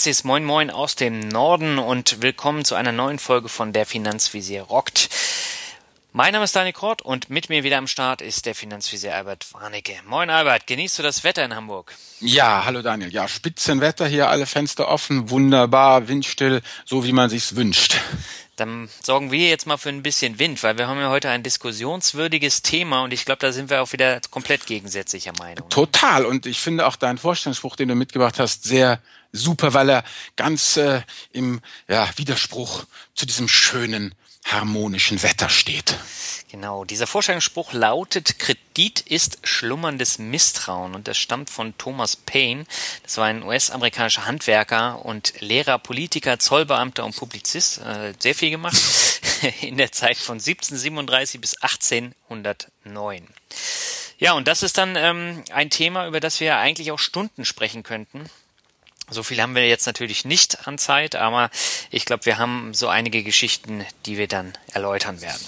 herzliches Moin Moin aus dem Norden und willkommen zu einer neuen Folge von Der Finanzvisier rockt. Mein Name ist Daniel Kort und mit mir wieder am Start ist der Finanzvisier Albert Warnecke. Moin Albert, genießt du das Wetter in Hamburg? Ja, hallo Daniel. Ja, Spitzenwetter hier, alle Fenster offen, wunderbar, windstill, so wie man sich's wünscht. Dann sorgen wir jetzt mal für ein bisschen Wind, weil wir haben ja heute ein diskussionswürdiges Thema und ich glaube, da sind wir auch wieder komplett gegensätzlicher Meinung. Total. Und ich finde auch deinen Vorstellungsspruch, den du mitgebracht hast, sehr super, weil er ganz äh, im ja, Widerspruch zu diesem schönen harmonischen Wetter steht. Genau, dieser Vorstellungsspruch lautet, Kredit ist schlummerndes Misstrauen und das stammt von Thomas Paine. Das war ein US-amerikanischer Handwerker und Lehrer, Politiker, Zollbeamter und Publizist. Äh, sehr viel gemacht in der Zeit von 1737 bis 1809. Ja, und das ist dann ähm, ein Thema, über das wir eigentlich auch Stunden sprechen könnten. So viel haben wir jetzt natürlich nicht an Zeit, aber ich glaube, wir haben so einige Geschichten, die wir dann erläutern werden.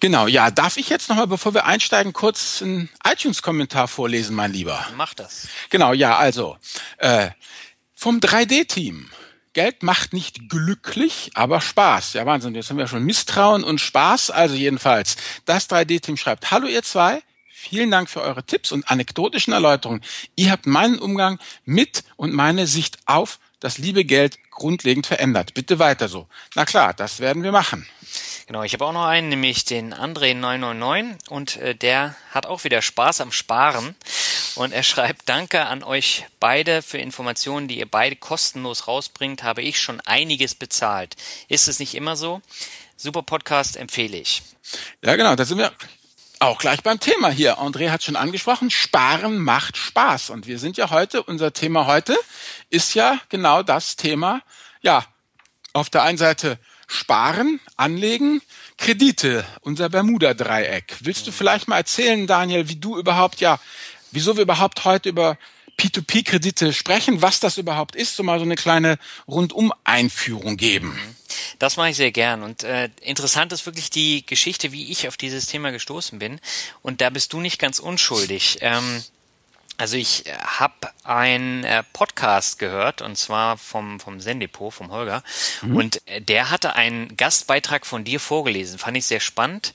Genau, ja, darf ich jetzt nochmal, bevor wir einsteigen, kurz einen iTunes-Kommentar vorlesen, mein Lieber? Mach das. Genau, ja, also äh, vom 3D-Team. Geld macht nicht glücklich, aber Spaß. Ja, Wahnsinn, jetzt haben wir schon Misstrauen und Spaß. Also jedenfalls, das 3D-Team schreibt, hallo ihr zwei, Vielen Dank für eure Tipps und anekdotischen Erläuterungen. Ihr habt meinen Umgang mit und meine Sicht auf das liebe Geld grundlegend verändert. Bitte weiter so. Na klar, das werden wir machen. Genau, ich habe auch noch einen, nämlich den André 999 und äh, der hat auch wieder Spaß am Sparen und er schreibt, danke an euch beide für Informationen, die ihr beide kostenlos rausbringt, habe ich schon einiges bezahlt. Ist es nicht immer so? Super Podcast empfehle ich. Ja, genau, da sind wir auch gleich beim Thema hier. André hat schon angesprochen, Sparen macht Spaß. Und wir sind ja heute, unser Thema heute ist ja genau das Thema, ja, auf der einen Seite Sparen, Anlegen, Kredite, unser Bermuda-Dreieck. Willst du vielleicht mal erzählen, Daniel, wie du überhaupt, ja, wieso wir überhaupt heute über P2P-Kredite sprechen, was das überhaupt ist, so mal so eine kleine Rundum-Einführung geben. Das mache ich sehr gern. Und äh, interessant ist wirklich die Geschichte, wie ich auf dieses Thema gestoßen bin. Und da bist du nicht ganz unschuldig. Ähm, also ich äh, habe einen äh, Podcast gehört und zwar vom vom Sendepo vom Holger mhm. und äh, der hatte einen Gastbeitrag von dir vorgelesen, fand ich sehr spannend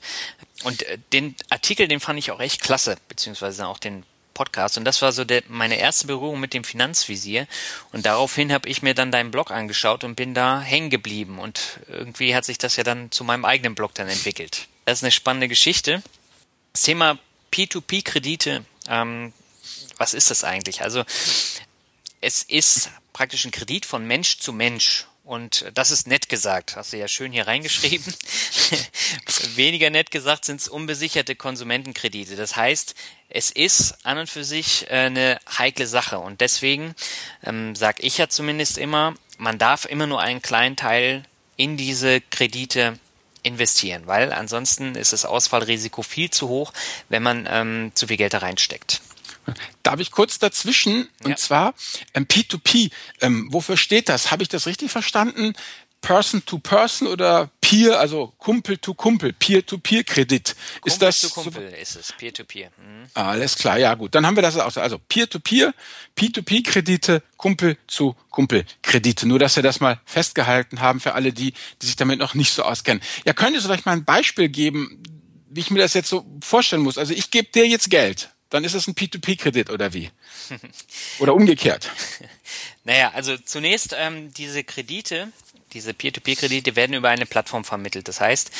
und äh, den Artikel, den fand ich auch echt klasse, beziehungsweise auch den Podcast und das war so der, meine erste Berührung mit dem Finanzvisier und daraufhin habe ich mir dann deinen Blog angeschaut und bin da hängen geblieben und irgendwie hat sich das ja dann zu meinem eigenen Blog dann entwickelt. Das ist eine spannende Geschichte. Das Thema P2P-Kredite, ähm, was ist das eigentlich? Also es ist praktisch ein Kredit von Mensch zu Mensch und das ist nett gesagt, hast du ja schön hier reingeschrieben. Weniger nett gesagt sind es unbesicherte Konsumentenkredite. Das heißt, es ist an und für sich äh, eine heikle Sache. Und deswegen ähm, sage ich ja zumindest immer, man darf immer nur einen kleinen Teil in diese Kredite investieren, weil ansonsten ist das Ausfallrisiko viel zu hoch, wenn man ähm, zu viel Geld da reinsteckt. Darf ich kurz dazwischen? Und ja. zwar ähm, P2P. Ähm, wofür steht das? Habe ich das richtig verstanden? Person to Person oder Peer, also Kumpel to Kumpel, Peer-to-Peer-Kredit. Ist das to Kumpel so? ist es, Peer-to-Peer. Mhm. Alles klar, ja gut. Dann haben wir das auch. Also Peer-to-Peer, P2P-Kredite, Kumpel zu Kumpel-Kredite. Nur, dass wir das mal festgehalten haben für alle die, die sich damit noch nicht so auskennen. Ja, könntest du vielleicht mal ein Beispiel geben, wie ich mir das jetzt so vorstellen muss? Also ich gebe dir jetzt Geld dann ist es ein P2P-Kredit oder wie? Oder umgekehrt? naja, also zunächst ähm, diese Kredite, diese Peer-to-Peer-Kredite werden über eine Plattform vermittelt. Das heißt,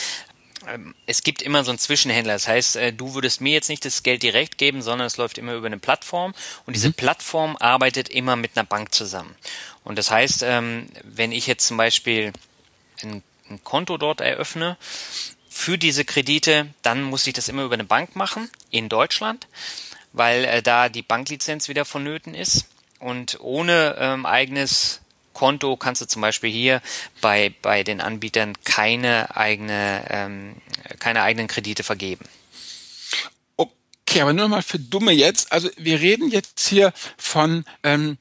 ähm, es gibt immer so einen Zwischenhändler. Das heißt, äh, du würdest mir jetzt nicht das Geld direkt geben, sondern es läuft immer über eine Plattform und diese mhm. Plattform arbeitet immer mit einer Bank zusammen. Und das heißt, ähm, wenn ich jetzt zum Beispiel ein Konto dort eröffne, für diese Kredite, dann muss ich das immer über eine Bank machen in Deutschland, weil äh, da die Banklizenz wieder vonnöten ist. Und ohne ähm, eigenes Konto kannst du zum Beispiel hier bei, bei den Anbietern keine eigene, ähm, keine eigenen Kredite vergeben. Okay, aber nur mal für Dumme jetzt. Also wir reden jetzt hier von ähm,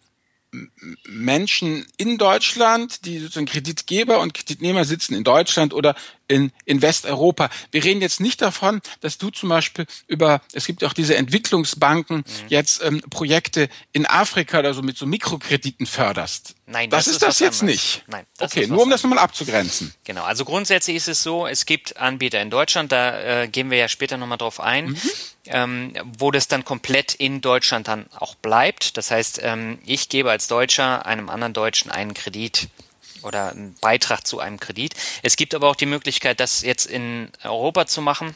Menschen in Deutschland, die sozusagen Kreditgeber und Kreditnehmer sitzen in Deutschland oder in, in Westeuropa. Wir reden jetzt nicht davon, dass du zum Beispiel über, es gibt auch diese Entwicklungsbanken, mhm. jetzt ähm, Projekte in Afrika oder so mit so Mikrokrediten förderst. Nein, das, das ist das jetzt anderes. nicht. Nein. okay, nur um das nochmal abzugrenzen. Genau, also grundsätzlich ist es so, es gibt Anbieter in Deutschland, da äh, gehen wir ja später nochmal drauf ein, mhm. ähm, wo das dann komplett in Deutschland dann auch bleibt. Das heißt, ähm, ich gebe als Deutscher einem anderen Deutschen einen Kredit oder einen Beitrag zu einem Kredit. Es gibt aber auch die Möglichkeit, das jetzt in Europa zu machen.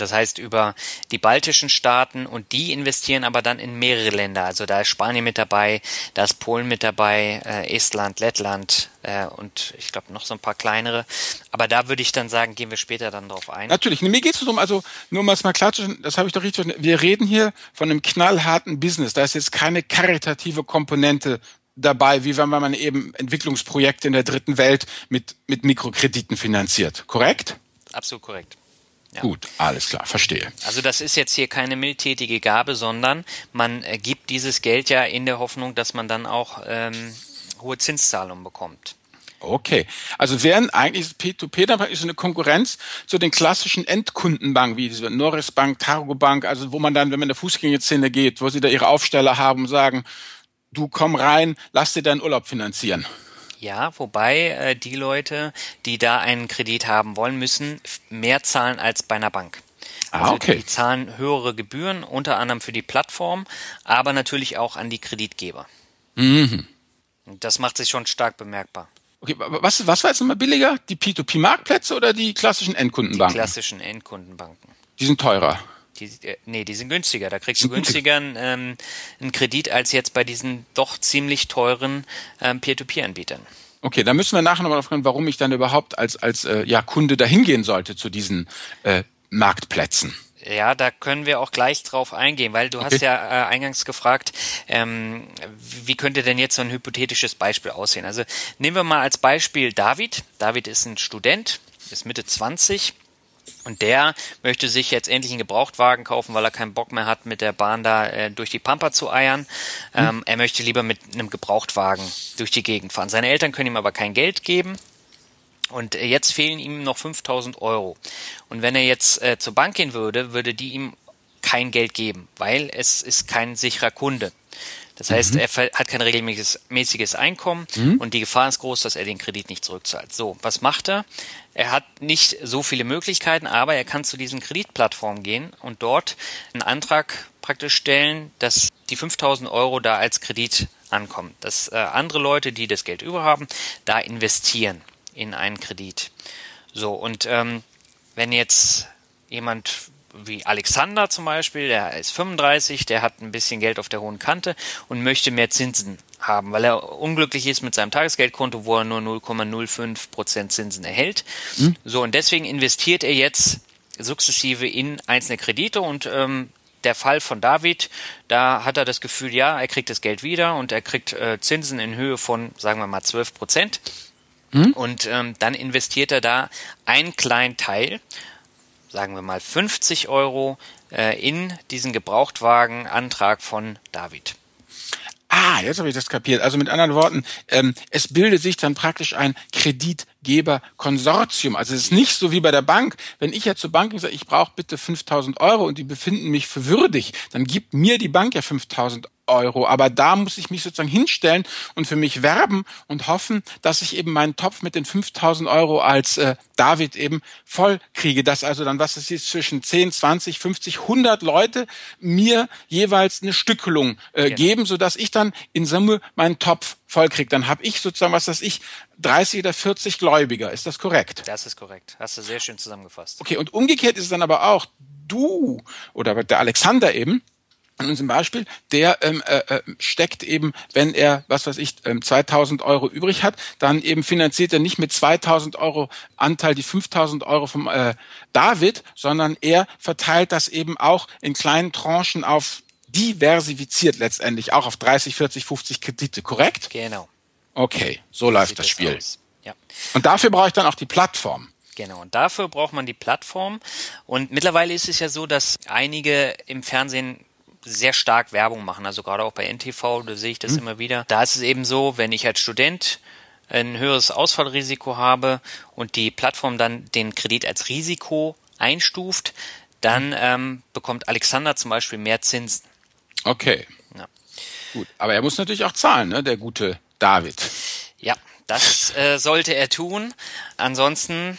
Das heißt über die baltischen Staaten und die investieren aber dann in mehrere Länder. Also da ist Spanien mit dabei, da ist Polen mit dabei, äh, Estland, Lettland äh, und ich glaube noch so ein paar kleinere. Aber da würde ich dann sagen, gehen wir später dann drauf ein. Natürlich, mir geht es darum, also nur um es mal klar zu stellen, das habe ich doch richtig verstanden. Wir reden hier von einem knallharten Business. Da ist jetzt keine karitative Komponente dabei, wie wenn man eben Entwicklungsprojekte in der dritten Welt mit, mit Mikrokrediten finanziert. Korrekt? Absolut korrekt. Ja. Gut, alles klar, verstehe. Also das ist jetzt hier keine mildtätige Gabe, sondern man äh, gibt dieses Geld ja in der Hoffnung, dass man dann auch ähm, hohe Zinszahlungen bekommt. Okay, also wären eigentlich P2P dann praktisch eine Konkurrenz zu den klassischen Endkundenbanken, wie diese Norris Bank, Targo Bank, also wo man dann, wenn man in der Fußgängerzähne geht, wo sie da ihre Aufsteller haben und sagen, du komm rein, lass dir deinen Urlaub finanzieren. Ja, wobei äh, die Leute, die da einen Kredit haben wollen, müssen mehr zahlen als bei einer Bank. Ah, also ah, okay. Die zahlen höhere Gebühren, unter anderem für die Plattform, aber natürlich auch an die Kreditgeber. Mhm. Das macht sich schon stark bemerkbar. Okay, was, was war jetzt nochmal billiger? Die P2P-Marktplätze oder die klassischen Endkundenbanken? Die klassischen Endkundenbanken. Die sind teurer. Die, äh, nee, die sind günstiger. Da kriegst du günstiger ähm, einen Kredit als jetzt bei diesen doch ziemlich teuren ähm, Peer-to-Peer-Anbietern. Okay, da müssen wir nachher nochmal fragen, warum ich dann überhaupt als, als äh, ja, Kunde dahin gehen sollte zu diesen äh, Marktplätzen. Ja, da können wir auch gleich drauf eingehen, weil du okay. hast ja äh, eingangs gefragt, ähm, wie könnte denn jetzt so ein hypothetisches Beispiel aussehen? Also nehmen wir mal als Beispiel David. David ist ein Student, ist Mitte 20 und der möchte sich jetzt endlich einen Gebrauchtwagen kaufen, weil er keinen Bock mehr hat, mit der Bahn da äh, durch die Pampa zu eiern. Hm. Ähm, er möchte lieber mit einem Gebrauchtwagen durch die Gegend fahren. Seine Eltern können ihm aber kein Geld geben. Und äh, jetzt fehlen ihm noch 5000 Euro. Und wenn er jetzt äh, zur Bank gehen würde, würde die ihm kein Geld geben, weil es ist kein sicherer Kunde. Das heißt, mhm. er hat kein regelmäßiges Einkommen mhm. und die Gefahr ist groß, dass er den Kredit nicht zurückzahlt. So, was macht er? Er hat nicht so viele Möglichkeiten, aber er kann zu diesen Kreditplattformen gehen und dort einen Antrag praktisch stellen, dass die 5000 Euro da als Kredit ankommen. Dass äh, andere Leute, die das Geld über haben, da investieren in einen Kredit. So, und ähm, wenn jetzt jemand wie Alexander zum Beispiel, der ist 35, der hat ein bisschen Geld auf der hohen Kante und möchte mehr Zinsen haben, weil er unglücklich ist mit seinem Tagesgeldkonto, wo er nur 0,05 Prozent Zinsen erhält. Hm. So, und deswegen investiert er jetzt sukzessive in einzelne Kredite und ähm, der Fall von David, da hat er das Gefühl, ja, er kriegt das Geld wieder und er kriegt äh, Zinsen in Höhe von, sagen wir mal, 12 Prozent. Hm? Und ähm, dann investiert er da einen kleinen Teil sagen wir mal 50 Euro äh, in diesen Gebrauchtwagenantrag von David. Ah, jetzt habe ich das kapiert. Also mit anderen Worten, ähm, es bildet sich dann praktisch ein Kreditgeberkonsortium. Also es ist nicht so wie bei der Bank. Wenn ich jetzt zur Bank sage, ich brauche bitte 5000 Euro und die befinden mich für würdig, dann gibt mir die Bank ja 5000 Euro. Aber da muss ich mich sozusagen hinstellen und für mich werben und hoffen, dass ich eben meinen Topf mit den 5000 Euro als äh, David eben voll kriege. Dass also dann, was es ist, zwischen 10, 20, 50, 100 Leute mir jeweils eine Stückelung äh, genau. geben, sodass ich dann in Summe meinen Topf voll kriege. Dann habe ich sozusagen, was weiß ich, 30 oder 40 Gläubiger. Ist das korrekt? Das ist korrekt. Hast du sehr schön zusammengefasst. Okay, und umgekehrt ist es dann aber auch, du oder der Alexander eben, an unserem Beispiel, der ähm, äh, äh steckt eben, wenn er, was weiß ich, ähm, 2000 Euro übrig hat, dann eben finanziert er nicht mit 2000 Euro Anteil die 5000 Euro vom äh, David, sondern er verteilt das eben auch in kleinen Tranchen auf diversifiziert letztendlich, auch auf 30, 40, 50 Kredite, korrekt? Genau. Okay, so, so läuft das Spiel. Ja. Und dafür brauche ich dann auch die Plattform. Genau, und dafür braucht man die Plattform. Und mittlerweile ist es ja so, dass einige im Fernsehen sehr stark Werbung machen, also gerade auch bei NTV, da sehe ich das mhm. immer wieder. Da ist es eben so, wenn ich als Student ein höheres Ausfallrisiko habe und die Plattform dann den Kredit als Risiko einstuft, dann ähm, bekommt Alexander zum Beispiel mehr Zinsen. Okay. Ja. Gut, aber er muss natürlich auch zahlen, ne, der gute David. Ja, das äh, sollte er tun. Ansonsten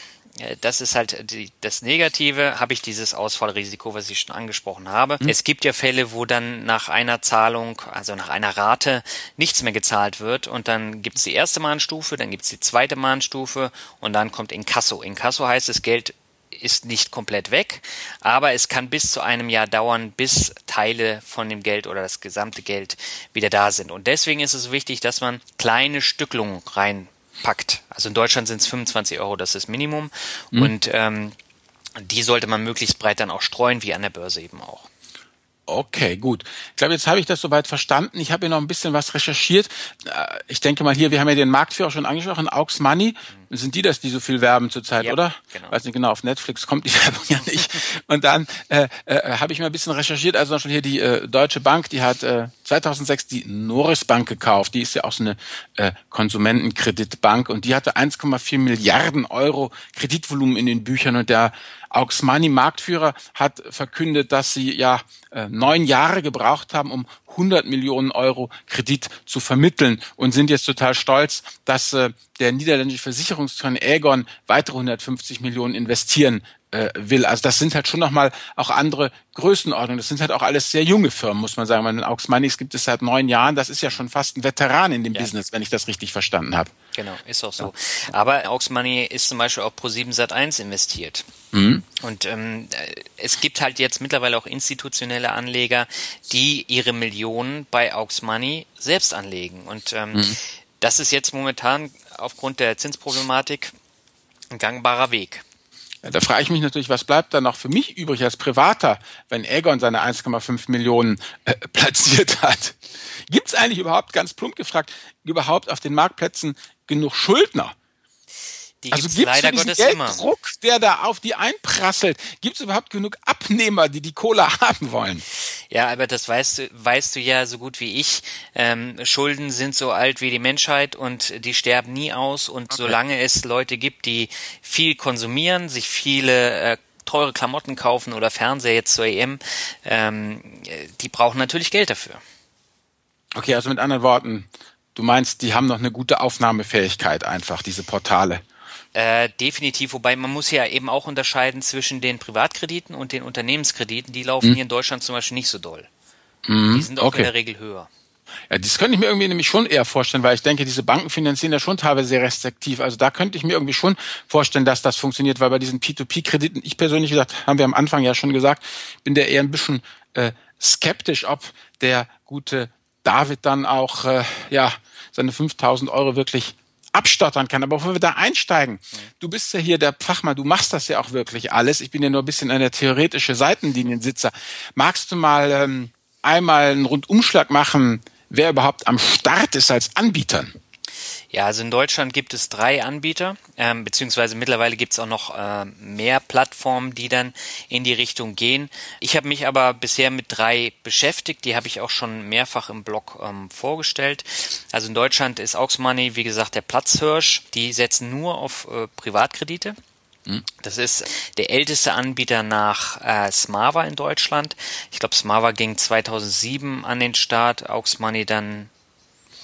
das ist halt die, das Negative, habe ich dieses Ausfallrisiko, was ich schon angesprochen habe. Mhm. Es gibt ja Fälle, wo dann nach einer Zahlung, also nach einer Rate, nichts mehr gezahlt wird und dann gibt es die erste Mahnstufe, dann gibt es die zweite Mahnstufe und dann kommt Inkasso. Inkasso heißt, das Geld ist nicht komplett weg, aber es kann bis zu einem Jahr dauern, bis Teile von dem Geld oder das gesamte Geld wieder da sind. Und deswegen ist es wichtig, dass man kleine Stücklungen rein packt. Also in Deutschland sind es 25 Euro, das ist Minimum. Mhm. Und ähm, die sollte man möglichst breit dann auch streuen, wie an der Börse eben auch. Okay, gut. Ich glaube, jetzt habe ich das soweit verstanden. Ich habe hier noch ein bisschen was recherchiert. Äh, ich denke mal hier, wir haben ja den Marktführer schon angesprochen, Aux Money. Sind die das, die so viel werben zurzeit, ja, oder? Genau. Weiß nicht genau, auf Netflix kommt die Werbung ja nicht. Und dann äh, äh, habe ich mal ein bisschen recherchiert. Also schon hier die äh, Deutsche Bank, die hat äh, 2006 die Norris Bank gekauft. Die ist ja auch so eine äh, Konsumentenkreditbank und die hatte 1,4 Milliarden Euro Kreditvolumen in den Büchern und der Aux Money Marktführer hat verkündet, dass sie ja äh, neun Jahre gebraucht haben, um 100 Millionen Euro Kredit zu vermitteln und sind jetzt total stolz, dass äh, der niederländische Versicherungskonzern Aegon weitere 150 Millionen investieren äh, will. Also das sind halt schon nochmal auch andere Größenordnungen. Das sind halt auch alles sehr junge Firmen, muss man sagen. Weil Aux Money's gibt es seit neun Jahren. Das ist ja schon fast ein Veteran in dem ja. Business, wenn ich das richtig verstanden habe. Genau, ist auch so. Ja. Aber Aux Money ist zum Beispiel auch Pro7 Sat1 investiert. Mhm. Und ähm, es gibt halt jetzt mittlerweile auch institutionelle Anleger, die ihre Millionen bei Aux Money selbst anlegen. Und ähm, mhm. das ist jetzt momentan aufgrund der Zinsproblematik ein gangbarer Weg. Da frage ich mich natürlich, was bleibt dann noch für mich übrig als Privater, wenn Aegon seine 1,5 Millionen äh, platziert hat? Gibt es eigentlich überhaupt, ganz plump gefragt, überhaupt auf den Marktplätzen genug Schuldner? Die also gibt es diesen Gelddruck, immer. der da auf die einprasselt, gibt es überhaupt genug Abnehmer, die die Kohle haben wollen? Ja, aber das weißt du, weißt du ja so gut wie ich. Ähm, Schulden sind so alt wie die Menschheit und die sterben nie aus. Und okay. solange es Leute gibt, die viel konsumieren, sich viele äh, teure Klamotten kaufen oder Fernseher jetzt zur EM, ähm, die brauchen natürlich Geld dafür. Okay, also mit anderen Worten, du meinst, die haben noch eine gute Aufnahmefähigkeit einfach, diese Portale. Äh, definitiv, wobei man muss ja eben auch unterscheiden zwischen den Privatkrediten und den Unternehmenskrediten. Die laufen mhm. hier in Deutschland zum Beispiel nicht so doll. Mhm. Die sind auch okay. in der Regel höher. Ja, das könnte ich mir irgendwie nämlich schon eher vorstellen, weil ich denke, diese Banken finanzieren ja schon teilweise sehr restriktiv. Also da könnte ich mir irgendwie schon vorstellen, dass das funktioniert, weil bei diesen P2P-Krediten, ich persönlich gesagt, haben wir am Anfang ja schon gesagt, bin der eher ein bisschen äh, skeptisch, ob der gute David dann auch äh, ja seine 5000 Euro wirklich abstottern kann. Aber bevor wir da einsteigen, du bist ja hier der Fachmann, du machst das ja auch wirklich alles. Ich bin ja nur ein bisschen eine theoretische Seitenliniensitzer. Magst du mal ähm, einmal einen Rundumschlag machen, wer überhaupt am Start ist als Anbietern? Ja, also in Deutschland gibt es drei Anbieter, ähm, beziehungsweise mittlerweile gibt es auch noch äh, mehr Plattformen, die dann in die Richtung gehen. Ich habe mich aber bisher mit drei beschäftigt, die habe ich auch schon mehrfach im Blog ähm, vorgestellt. Also in Deutschland ist Auxmoney, wie gesagt, der Platzhirsch. Die setzen nur auf äh, Privatkredite. Hm. Das ist der älteste Anbieter nach äh, Smava in Deutschland. Ich glaube, Smava ging 2007 an den Start, Auxmoney dann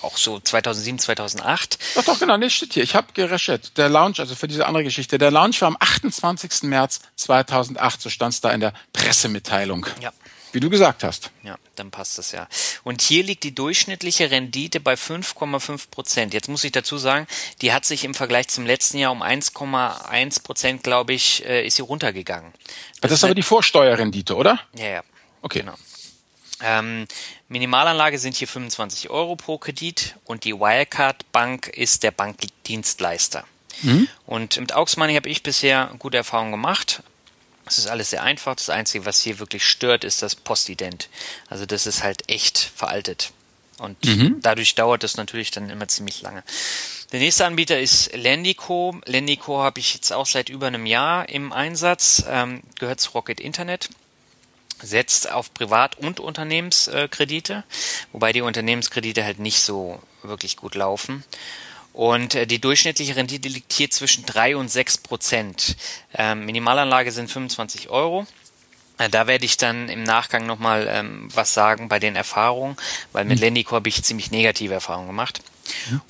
auch so 2007, 2008. Doch, doch, genau, nee, steht hier. Ich habe gerecherchiert. Der Launch, also für diese andere Geschichte, der Launch war am 28. März 2008, so stand es da in der Pressemitteilung. Ja. Wie du gesagt hast. Ja, dann passt das ja. Und hier liegt die durchschnittliche Rendite bei 5,5 Prozent. Jetzt muss ich dazu sagen, die hat sich im Vergleich zum letzten Jahr um 1,1 Prozent, glaube ich, äh, ist sie runtergegangen. Das, das ist aber die Vorsteuerrendite, oder? Ja, ja. Okay. Genau. Ähm, Minimalanlage sind hier 25 Euro pro Kredit und die Wirecard Bank ist der Bankdienstleister. Mhm. Und mit Aux Money habe ich bisher gute Erfahrungen gemacht. Es ist alles sehr einfach. Das Einzige, was hier wirklich stört, ist das Postident. Also das ist halt echt veraltet. Und mhm. dadurch dauert das natürlich dann immer ziemlich lange. Der nächste Anbieter ist Lendico. Lendico habe ich jetzt auch seit über einem Jahr im Einsatz. Ähm, gehört zu Rocket Internet setzt auf Privat- und Unternehmenskredite, wobei die Unternehmenskredite halt nicht so wirklich gut laufen. Und äh, die durchschnittliche Rendite liegt hier zwischen drei und sechs Prozent. Ähm, Minimalanlage sind 25 Euro. Äh, da werde ich dann im Nachgang nochmal ähm, was sagen bei den Erfahrungen, weil mit mhm. Lendico habe ich ziemlich negative Erfahrungen gemacht. Ja.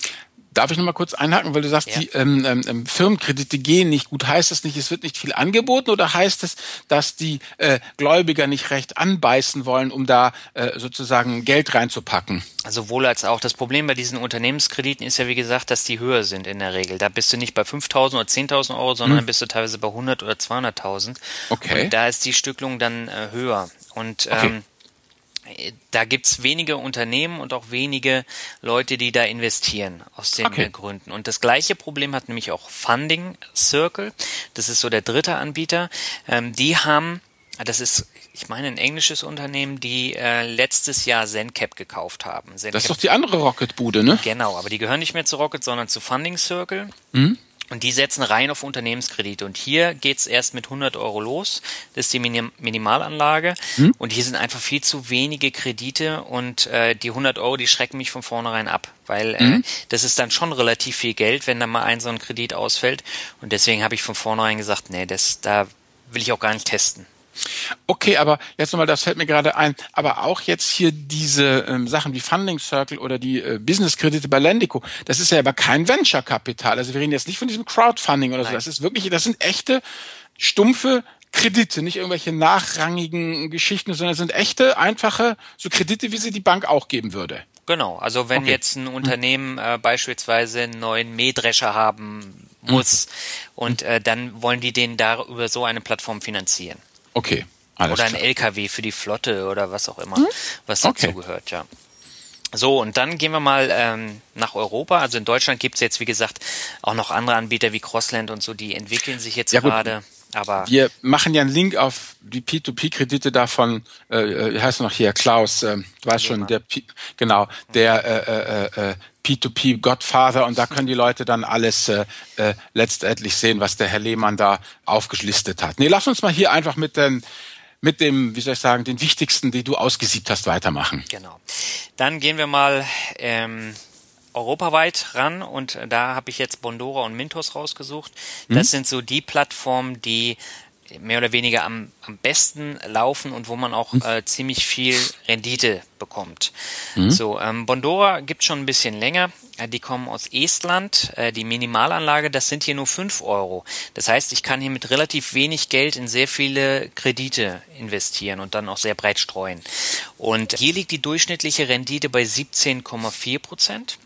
Darf ich noch mal kurz einhaken, weil du sagst, ja. die ähm, ähm, ähm, Firmenkredite gehen nicht gut. Heißt das nicht, es wird nicht viel angeboten oder heißt es, dass die äh, Gläubiger nicht recht anbeißen wollen, um da äh, sozusagen Geld reinzupacken? Also wohl als auch. Das Problem bei diesen Unternehmenskrediten ist ja, wie gesagt, dass die höher sind in der Regel. Da bist du nicht bei 5.000 oder 10.000 Euro, sondern hm. bist du teilweise bei 100 oder 200.000. Okay. Und da ist die Stücklung dann äh, höher. Und okay. ähm, da gibt's wenige Unternehmen und auch wenige Leute, die da investieren, aus den okay. Gründen. Und das gleiche Problem hat nämlich auch Funding Circle. Das ist so der dritte Anbieter. Ähm, die haben, das ist, ich meine, ein englisches Unternehmen, die äh, letztes Jahr ZenCap gekauft haben. ZenCap, das ist doch die andere Rocket-Bude, ne? Genau, aber die gehören nicht mehr zu Rocket, sondern zu Funding Circle. Mhm. Und die setzen rein auf Unternehmenskredite. Und hier geht's erst mit 100 Euro los. Das ist die Minim Minimalanlage. Hm? Und hier sind einfach viel zu wenige Kredite. Und äh, die 100 Euro, die schrecken mich von vornherein ab. Weil äh, hm? das ist dann schon relativ viel Geld, wenn da mal ein so ein Kredit ausfällt. Und deswegen habe ich von vornherein gesagt, nee, das, da will ich auch gar nicht testen. Okay, aber jetzt nochmal, das fällt mir gerade ein, aber auch jetzt hier diese ähm, Sachen wie Funding Circle oder die äh, Business-Kredite bei Lendico, das ist ja aber kein Venture-Kapital. Also wir reden jetzt nicht von diesem Crowdfunding oder Nein. so. Das ist wirklich, das sind echte, stumpfe Kredite, nicht irgendwelche nachrangigen Geschichten, sondern es sind echte, einfache, so Kredite, wie sie die Bank auch geben würde. Genau, also wenn okay. jetzt ein Unternehmen äh, beispielsweise einen neuen Mähdrescher haben muss mhm. und äh, dann wollen die den da über so eine Plattform finanzieren. Okay. Alles oder ein klar. LKW für die Flotte oder was auch immer, hm? was dazu okay. gehört, ja. So, und dann gehen wir mal ähm, nach Europa. Also in Deutschland gibt es jetzt, wie gesagt, auch noch andere Anbieter wie Crossland und so, die entwickeln sich jetzt ja, gerade. Aber wir machen ja einen Link auf die P2P-Kredite davon, äh, äh, wie heißt noch hier, Klaus, äh, du weißt schon, der P genau, der äh, äh, äh, P2P Godfather und da können die Leute dann alles äh, äh, letztendlich sehen, was der Herr Lehmann da aufgelistet hat. Nee, lass uns mal hier einfach mit den mit dem, wie soll ich sagen, den wichtigsten, die du ausgesiebt hast, weitermachen. Genau. Dann gehen wir mal ähm, europaweit ran und da habe ich jetzt Bondora und Mintos rausgesucht. Das mhm. sind so die Plattformen, die mehr oder weniger am, am besten laufen und wo man auch mhm. äh, ziemlich viel Rendite bekommt. Mhm. So, ähm, Bondora gibt schon ein bisschen länger. Äh, die kommen aus Estland. Äh, die Minimalanlage, das sind hier nur fünf Euro. Das heißt, ich kann hier mit relativ wenig Geld in sehr viele Kredite investieren und dann auch sehr breit streuen. Und hier liegt die durchschnittliche Rendite bei 17,4 Prozent.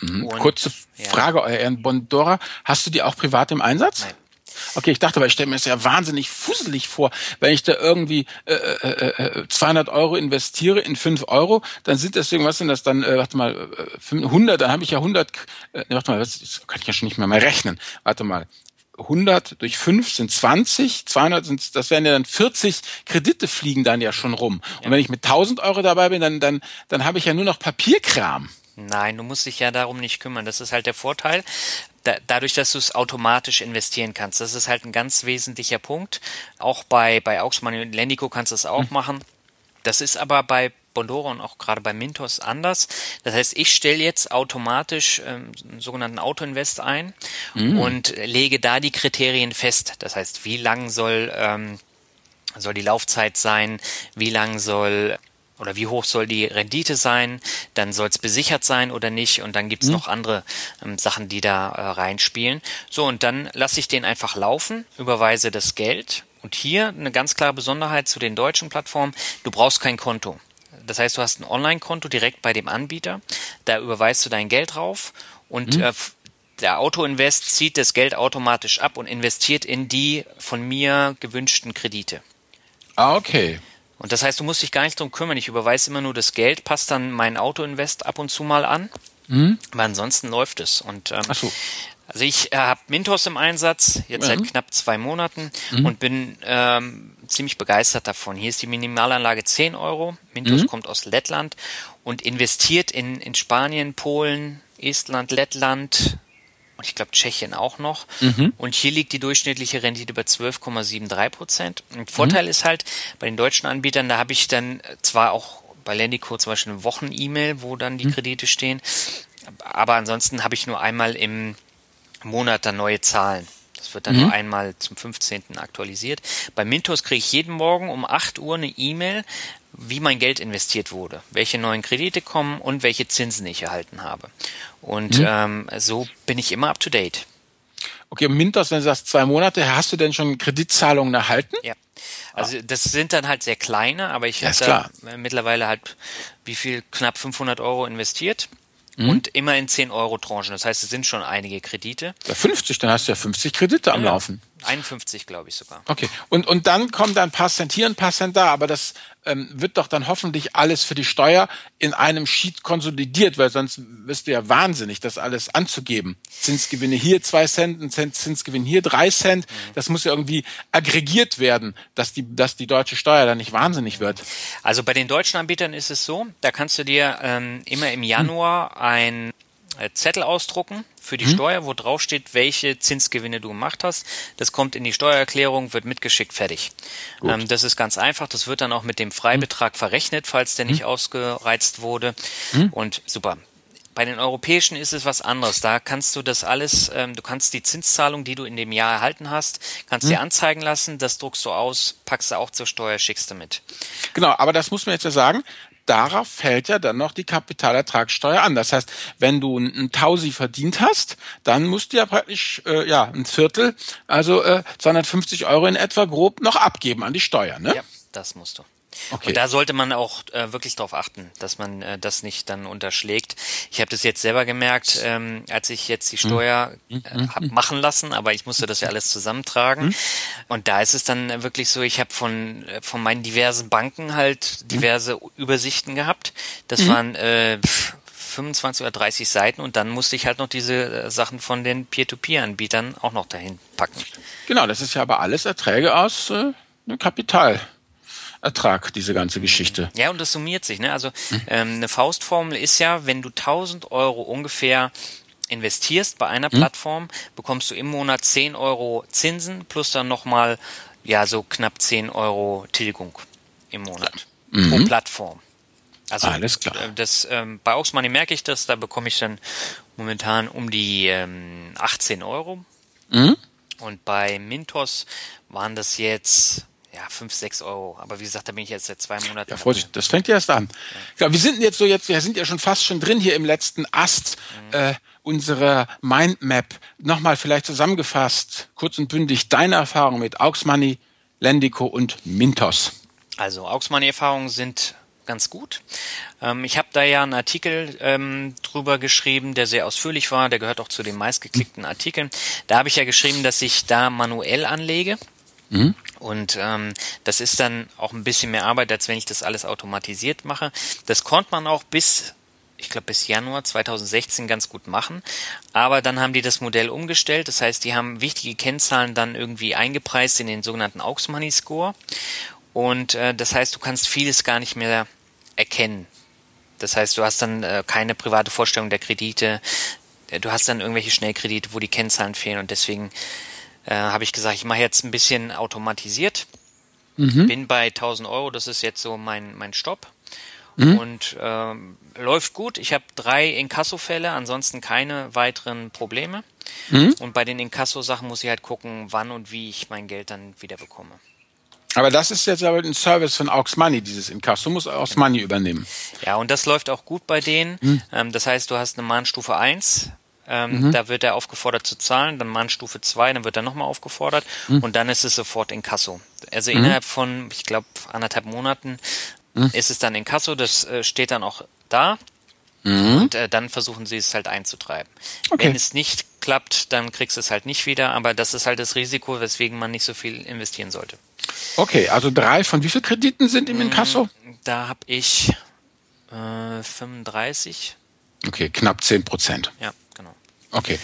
Mhm. Kurze Frage, euer Ehren, Bondora, hast du die auch privat im Einsatz? Nein. Okay, ich dachte, aber ich stelle mir das ja wahnsinnig fusselig vor, wenn ich da irgendwie äh, äh, äh, 200 Euro investiere in 5 Euro, dann sind das irgendwas sind das dann, äh, warte mal, 100, äh, dann habe ich ja 100, äh, warte mal, das kann ich ja schon nicht mehr mal rechnen. Warte mal, 100 durch 5 sind 20, 200 sind, das wären ja dann 40 Kredite fliegen dann ja schon rum. Ja. Und wenn ich mit 1000 Euro dabei bin, dann, dann, dann habe ich ja nur noch Papierkram. Nein, du musst dich ja darum nicht kümmern. Das ist halt der Vorteil. Da, dadurch, dass du es automatisch investieren kannst. Das ist halt ein ganz wesentlicher Punkt. Auch bei, bei Auxmann und Lendico kannst du es auch mhm. machen. Das ist aber bei Bondora und auch gerade bei Mintos anders. Das heißt, ich stelle jetzt automatisch ähm, einen sogenannten Autoinvest ein mhm. und lege da die Kriterien fest. Das heißt, wie lang soll ähm, soll die Laufzeit sein, wie lang soll oder wie hoch soll die Rendite sein, dann soll es besichert sein oder nicht und dann gibt's mhm. noch andere ähm, Sachen, die da äh, reinspielen. So, und dann lasse ich den einfach laufen, überweise das Geld und hier eine ganz klare Besonderheit zu den deutschen Plattformen, du brauchst kein Konto. Das heißt, du hast ein Online-Konto direkt bei dem Anbieter, da überweist du dein Geld drauf und mhm. äh, der Autoinvest zieht das Geld automatisch ab und investiert in die von mir gewünschten Kredite. Ah, okay. Und das heißt, du musst dich gar nicht drum kümmern. Ich überweise immer nur das Geld, passt dann mein Autoinvest ab und zu mal an. Mhm. Aber ansonsten läuft es. Und ähm, Ach so. Also ich äh, habe Mintos im Einsatz, jetzt mhm. seit knapp zwei Monaten mhm. und bin ähm, ziemlich begeistert davon. Hier ist die Minimalanlage 10 Euro. Mintos mhm. kommt aus Lettland und investiert in, in Spanien, Polen, Estland, Lettland, und ich glaube Tschechien auch noch. Mhm. Und hier liegt die durchschnittliche Rendite bei 12,73 Prozent. Vorteil mhm. ist halt, bei den deutschen Anbietern, da habe ich dann zwar auch bei Lendico zum Beispiel eine Wochen-E-Mail, wo dann die hm. Kredite stehen. Aber ansonsten habe ich nur einmal im Monat dann neue Zahlen. Das wird dann mhm. nur einmal zum 15. aktualisiert. Bei Mintos kriege ich jeden Morgen um 8 Uhr eine E-Mail, wie mein Geld investiert wurde, welche neuen Kredite kommen und welche Zinsen ich erhalten habe. Und mhm. ähm, so bin ich immer up to date. Okay, Mintos, wenn du sagst zwei Monate, hast du denn schon Kreditzahlungen erhalten? Ja. Also das sind dann halt sehr kleine, aber ich ja, habe mittlerweile halt wie viel knapp 500 Euro investiert mhm. und immer in 10 Euro Tranchen. Das heißt, es sind schon einige Kredite. Ja, 50, dann hast du ja 50 Kredite am ja, Laufen. 51, glaube ich sogar. Okay. Und, und dann kommt ein paar Cent hier, ein paar Cent da, aber das ähm, wird doch dann hoffentlich alles für die Steuer in einem Sheet konsolidiert, weil sonst wirst du ja wahnsinnig, das alles anzugeben. Zinsgewinne hier zwei Cent, ein Cent Zinsgewinn hier drei Cent. Mhm. Das muss ja irgendwie aggregiert werden, dass die, dass die deutsche Steuer dann nicht wahnsinnig wird. Also bei den deutschen Anbietern ist es so, da kannst du dir ähm, immer im Januar ein Zettel ausdrucken für die hm. Steuer, wo drauf steht, welche Zinsgewinne du gemacht hast. Das kommt in die Steuererklärung, wird mitgeschickt, fertig. Ähm, das ist ganz einfach. Das wird dann auch mit dem Freibetrag hm. verrechnet, falls der nicht hm. ausgereizt wurde. Hm. Und super. Bei den europäischen ist es was anderes. Da kannst du das alles, ähm, du kannst die Zinszahlung, die du in dem Jahr erhalten hast, kannst hm. dir anzeigen lassen. Das druckst du aus, packst du auch zur Steuer, schickst du mit. Genau, aber das muss man jetzt ja sagen darauf fällt ja dann noch die Kapitalertragssteuer an. Das heißt, wenn du ein Tausi verdient hast, dann musst du ja praktisch äh, ja ein Viertel, also äh, 250 Euro in etwa grob noch abgeben an die Steuer. Ne? Ja, das musst du. Okay. Und da sollte man auch äh, wirklich darauf achten, dass man äh, das nicht dann unterschlägt. Ich habe das jetzt selber gemerkt, ähm, als ich jetzt die hm. Steuer äh, hm. hab machen lassen, aber ich musste das ja alles zusammentragen. Und da ist es dann wirklich so, ich habe von, äh, von meinen diversen Banken halt diverse Übersichten gehabt. Das waren äh, 25 oder 30 Seiten und dann musste ich halt noch diese äh, Sachen von den Peer-to-Peer-Anbietern auch noch dahin packen. Genau, das ist ja aber alles Erträge aus äh, Kapital. Ertrag, diese ganze Geschichte. Ja, und das summiert sich. Ne? Also hm. ähm, eine Faustformel ist ja, wenn du 1000 Euro ungefähr investierst bei einer hm. Plattform, bekommst du im Monat 10 Euro Zinsen plus dann nochmal ja so knapp 10 Euro Tilgung im Monat mhm. pro Plattform. Also Alles klar. Äh, das, ähm, bei Auxmoney merke ich das, da bekomme ich dann momentan um die ähm, 18 Euro. Mhm. Und bei Mintos waren das jetzt ja, fünf, sechs Euro. Aber wie gesagt, da bin ich jetzt seit zwei Monaten. Ja, Vorsicht, das fängt ja erst an. Ja. ja. wir sind jetzt so jetzt, wir sind ja schon fast schon drin hier im letzten Ast mhm. äh, unserer Mindmap. Nochmal vielleicht zusammengefasst, kurz und bündig, deine Erfahrung mit Aux Money, Lendico und Mintos. Also Aux Money Erfahrungen sind ganz gut. Ähm, ich habe da ja einen Artikel ähm, drüber geschrieben, der sehr ausführlich war. Der gehört auch zu den meistgeklickten Artikeln. Da habe ich ja geschrieben, dass ich da manuell anlege. Mhm. Und ähm, das ist dann auch ein bisschen mehr Arbeit, als wenn ich das alles automatisiert mache. Das konnte man auch bis, ich glaube bis Januar 2016 ganz gut machen. Aber dann haben die das Modell umgestellt. Das heißt, die haben wichtige Kennzahlen dann irgendwie eingepreist in den sogenannten Aux Money Score. Und äh, das heißt, du kannst vieles gar nicht mehr erkennen. Das heißt, du hast dann äh, keine private Vorstellung der Kredite. Du hast dann irgendwelche Schnellkredite, wo die Kennzahlen fehlen und deswegen äh, habe ich gesagt, ich mache jetzt ein bisschen automatisiert. Mhm. Bin bei 1000 Euro, das ist jetzt so mein, mein Stopp. Mhm. Und ähm, läuft gut. Ich habe drei Inkasso-Fälle, ansonsten keine weiteren Probleme. Mhm. Und bei den Inkasso-Sachen muss ich halt gucken, wann und wie ich mein Geld dann wieder bekomme. Aber das ist jetzt aber ein Service von Aux Money, dieses Inkasso muss Aux Money übernehmen. Ja, und das läuft auch gut bei denen. Mhm. Ähm, das heißt, du hast eine Mahnstufe 1, ähm, mhm. Da wird er aufgefordert zu zahlen, dann Mahnstufe 2, dann wird er nochmal aufgefordert mhm. und dann ist es sofort in Kasso. Also mhm. innerhalb von, ich glaube, anderthalb Monaten mhm. ist es dann in Kasso, das äh, steht dann auch da. Mhm. Und äh, dann versuchen sie es halt einzutreiben. Okay. Wenn es nicht klappt, dann kriegst du es halt nicht wieder, aber das ist halt das Risiko, weswegen man nicht so viel investieren sollte. Okay, also drei von wie viel Krediten sind im Inkasso? Mm, da habe ich äh, 35. Okay, knapp 10 Prozent. Ja. Okay.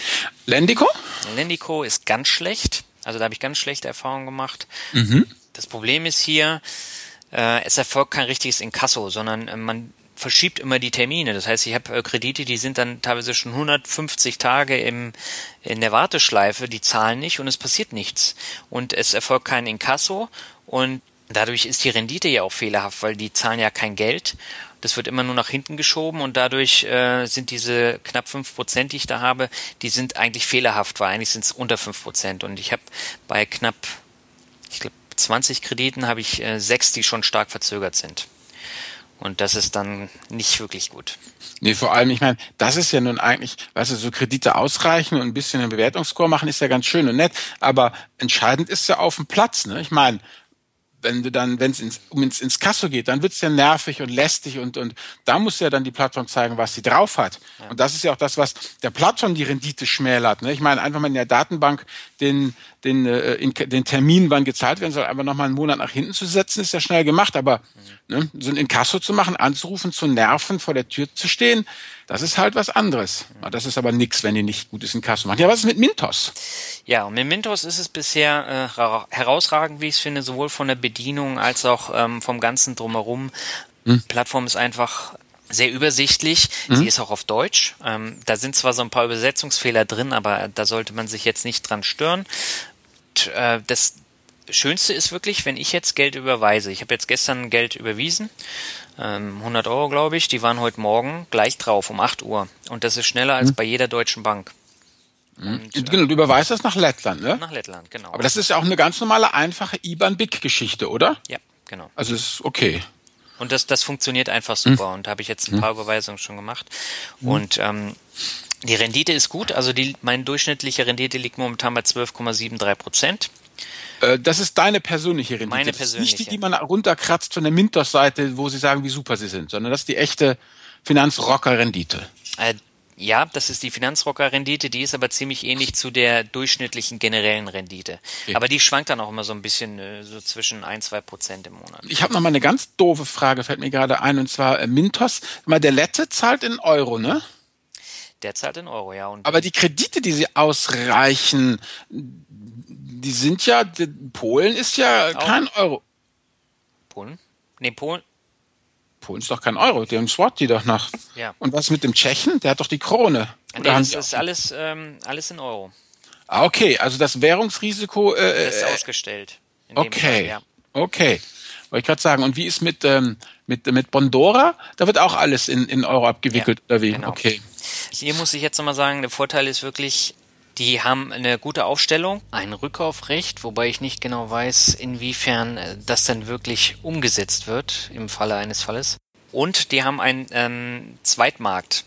Lendico? Lendico ist ganz schlecht. Also da habe ich ganz schlechte Erfahrungen gemacht. Mhm. Das Problem ist hier, äh, es erfolgt kein richtiges Inkasso, sondern äh, man verschiebt immer die Termine. Das heißt, ich habe äh, Kredite, die sind dann teilweise schon 150 Tage im, in der Warteschleife, die zahlen nicht und es passiert nichts. Und es erfolgt kein Inkasso und dadurch ist die Rendite ja auch fehlerhaft, weil die zahlen ja kein Geld das wird immer nur nach hinten geschoben und dadurch äh, sind diese knapp fünf Prozent, die ich da habe, die sind eigentlich fehlerhaft, weil eigentlich sind es unter fünf Prozent. Und ich habe bei knapp, ich glaube, 20 Krediten habe ich äh, sechs, die schon stark verzögert sind. Und das ist dann nicht wirklich gut. Nee, vor allem, ich meine, das ist ja nun eigentlich, weißt du, so Kredite ausreichen und ein bisschen einen Bewertungsscore machen, ist ja ganz schön und nett. Aber entscheidend ist ja auf dem Platz, ne? Ich meine, wenn du dann, wenn es ins, um ins, ins Kasso geht, dann wird's ja nervig und lästig und, und da muss ja dann die Plattform zeigen, was sie drauf hat. Ja. Und das ist ja auch das, was der Plattform die Rendite schmälert. Ne? Ich meine, einfach mal in der Datenbank den, den, äh, in, den Termin, wann gezahlt werden soll, einfach nochmal einen Monat nach hinten zu setzen, ist ja schnell gemacht. Aber mhm. ne, so ein Inkasso zu machen, anzurufen, zu nerven, vor der Tür zu stehen, das ist halt was anderes. Mhm. Das ist aber nix, wenn die nicht gutes Inkasso machen. Ja, was ist mit Mintos? Ja, und mit Mintos ist es bisher äh, herausragend, wie ich es finde, sowohl von der Bedienung als auch ähm, vom ganzen Drumherum. Mhm. Plattform ist einfach sehr übersichtlich. Mhm. Sie ist auch auf Deutsch. Ähm, da sind zwar so ein paar Übersetzungsfehler drin, aber da sollte man sich jetzt nicht dran stören äh, das Schönste ist wirklich, wenn ich jetzt Geld überweise. Ich habe jetzt gestern Geld überwiesen, ähm, 100 Euro glaube ich, die waren heute Morgen gleich drauf um 8 Uhr. Und das ist schneller als mhm. bei jeder deutschen Bank. Mhm. Und, genau, du überweist das nach Lettland, ne? Nach Lettland, genau. Aber das ist ja auch eine ganz normale, einfache IBAN-BIC-Geschichte, oder? Ja, genau. Also ist okay. Und das, das funktioniert einfach super. Mhm. Und da habe ich jetzt ein paar mhm. Überweisungen schon gemacht. Mhm. Und ähm, die Rendite ist gut, also die, meine durchschnittliche Rendite liegt momentan bei 12,73 Prozent. Äh, das ist deine persönliche Rendite. Meine persönliche. nicht die, die man runterkratzt von der Mintos-Seite, wo sie sagen, wie super sie sind, sondern das ist die echte Finanzrocker-Rendite. Äh, ja, das ist die Finanzrocker-Rendite, die ist aber ziemlich ähnlich zu der durchschnittlichen generellen Rendite. Okay. Aber die schwankt dann auch immer so ein bisschen äh, so zwischen ein, zwei Prozent im Monat. Ich habe noch mal eine ganz doofe Frage, fällt mir gerade ein, und zwar äh, Mintos. Mal der Lette zahlt in Euro, ne? Der zahlt in Euro, ja. Aber die Kredite, die sie ausreichen, die sind ja, Polen ist ja auch. kein Euro. Polen? Nee, Polen. Polen ist doch kein Euro, die haben die doch nach. Ja. Und was mit dem Tschechen? Der hat doch die Krone. Nee, das ist alles, ähm, alles in Euro. Ah, okay, also das Währungsrisiko äh, ist äh, ausgestellt. Okay, Fall, ja. okay. Wollte ich gerade sagen. Und wie ist mit, ähm, mit, mit Bondora? Da wird auch alles in, in Euro abgewickelt, ja, oder wie? Genau. Okay. Hier muss ich jetzt nochmal sagen, der Vorteil ist wirklich, die haben eine gute Aufstellung, ein Rückkaufrecht, wobei ich nicht genau weiß, inwiefern äh, das dann wirklich umgesetzt wird im Falle eines Falles. Und die haben einen ähm, Zweitmarkt.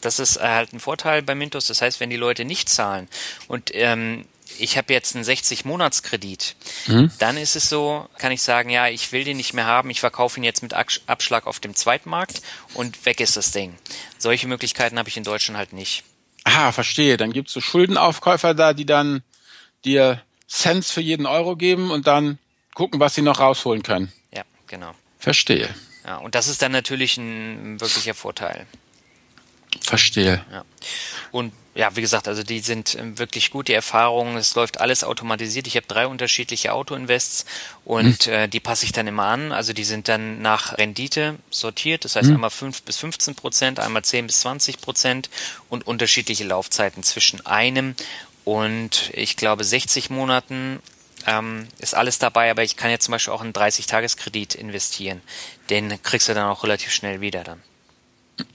Das ist halt ein Vorteil bei Mintos. Das heißt, wenn die Leute nicht zahlen und ähm, ich habe jetzt einen 60-Monats-Kredit, mhm. dann ist es so, kann ich sagen, ja, ich will den nicht mehr haben, ich verkaufe ihn jetzt mit Abschlag auf dem Zweitmarkt und weg ist das Ding. Solche Möglichkeiten habe ich in Deutschland halt nicht. Ah, verstehe. Dann gibt es so Schuldenaufkäufer da, die dann dir Cents für jeden Euro geben und dann gucken, was sie noch rausholen können. Ja, genau. Verstehe. Ja, und das ist dann natürlich ein wirklicher Vorteil. Verstehe. Ja. Und ja, wie gesagt, also die sind ähm, wirklich gut, die Erfahrungen, es läuft alles automatisiert. Ich habe drei unterschiedliche Autoinvests und hm. äh, die passe ich dann immer an. Also die sind dann nach Rendite sortiert, das heißt hm. einmal 5 bis 15 Prozent, einmal 10 bis 20 Prozent und unterschiedliche Laufzeiten zwischen einem und ich glaube 60 Monaten ähm, ist alles dabei, aber ich kann jetzt zum Beispiel auch einen 30-Tages-Kredit investieren. Den kriegst du dann auch relativ schnell wieder dann.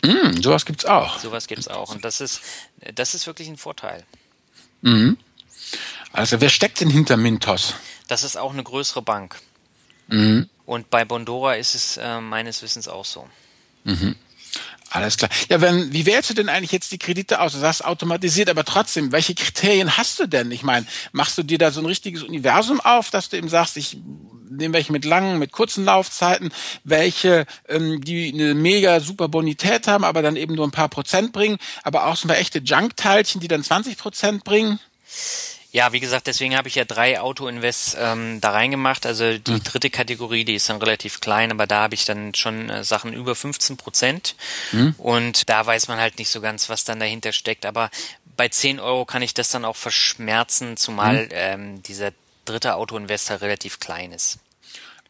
Mm, sowas gibt's auch. Sowas gibt's auch. Und das ist, das ist wirklich ein Vorteil. Mhm. Also wer steckt denn hinter Mintos? Das ist auch eine größere Bank. Mhm. Und bei Bondora ist es äh, meines Wissens auch so. Mhm. Alles klar. Ja, wenn, wie wählst du denn eigentlich jetzt die Kredite aus? Du sagst automatisiert, aber trotzdem, welche Kriterien hast du denn? Ich meine, machst du dir da so ein richtiges Universum auf, dass du eben sagst, ich nehme welche mit langen, mit kurzen Laufzeiten, welche, ähm, die eine mega super Bonität haben, aber dann eben nur ein paar Prozent bringen, aber auch so ein paar echte Junk-Teilchen, die dann 20 Prozent bringen? Ja, wie gesagt, deswegen habe ich ja drei Auto-Invests ähm, da reingemacht. Also die mhm. dritte Kategorie, die ist dann relativ klein, aber da habe ich dann schon äh, Sachen über 15 Prozent. Mhm. Und da weiß man halt nicht so ganz, was dann dahinter steckt. Aber bei 10 Euro kann ich das dann auch verschmerzen, zumal mhm. ähm, dieser dritte Auto-Investor relativ klein ist.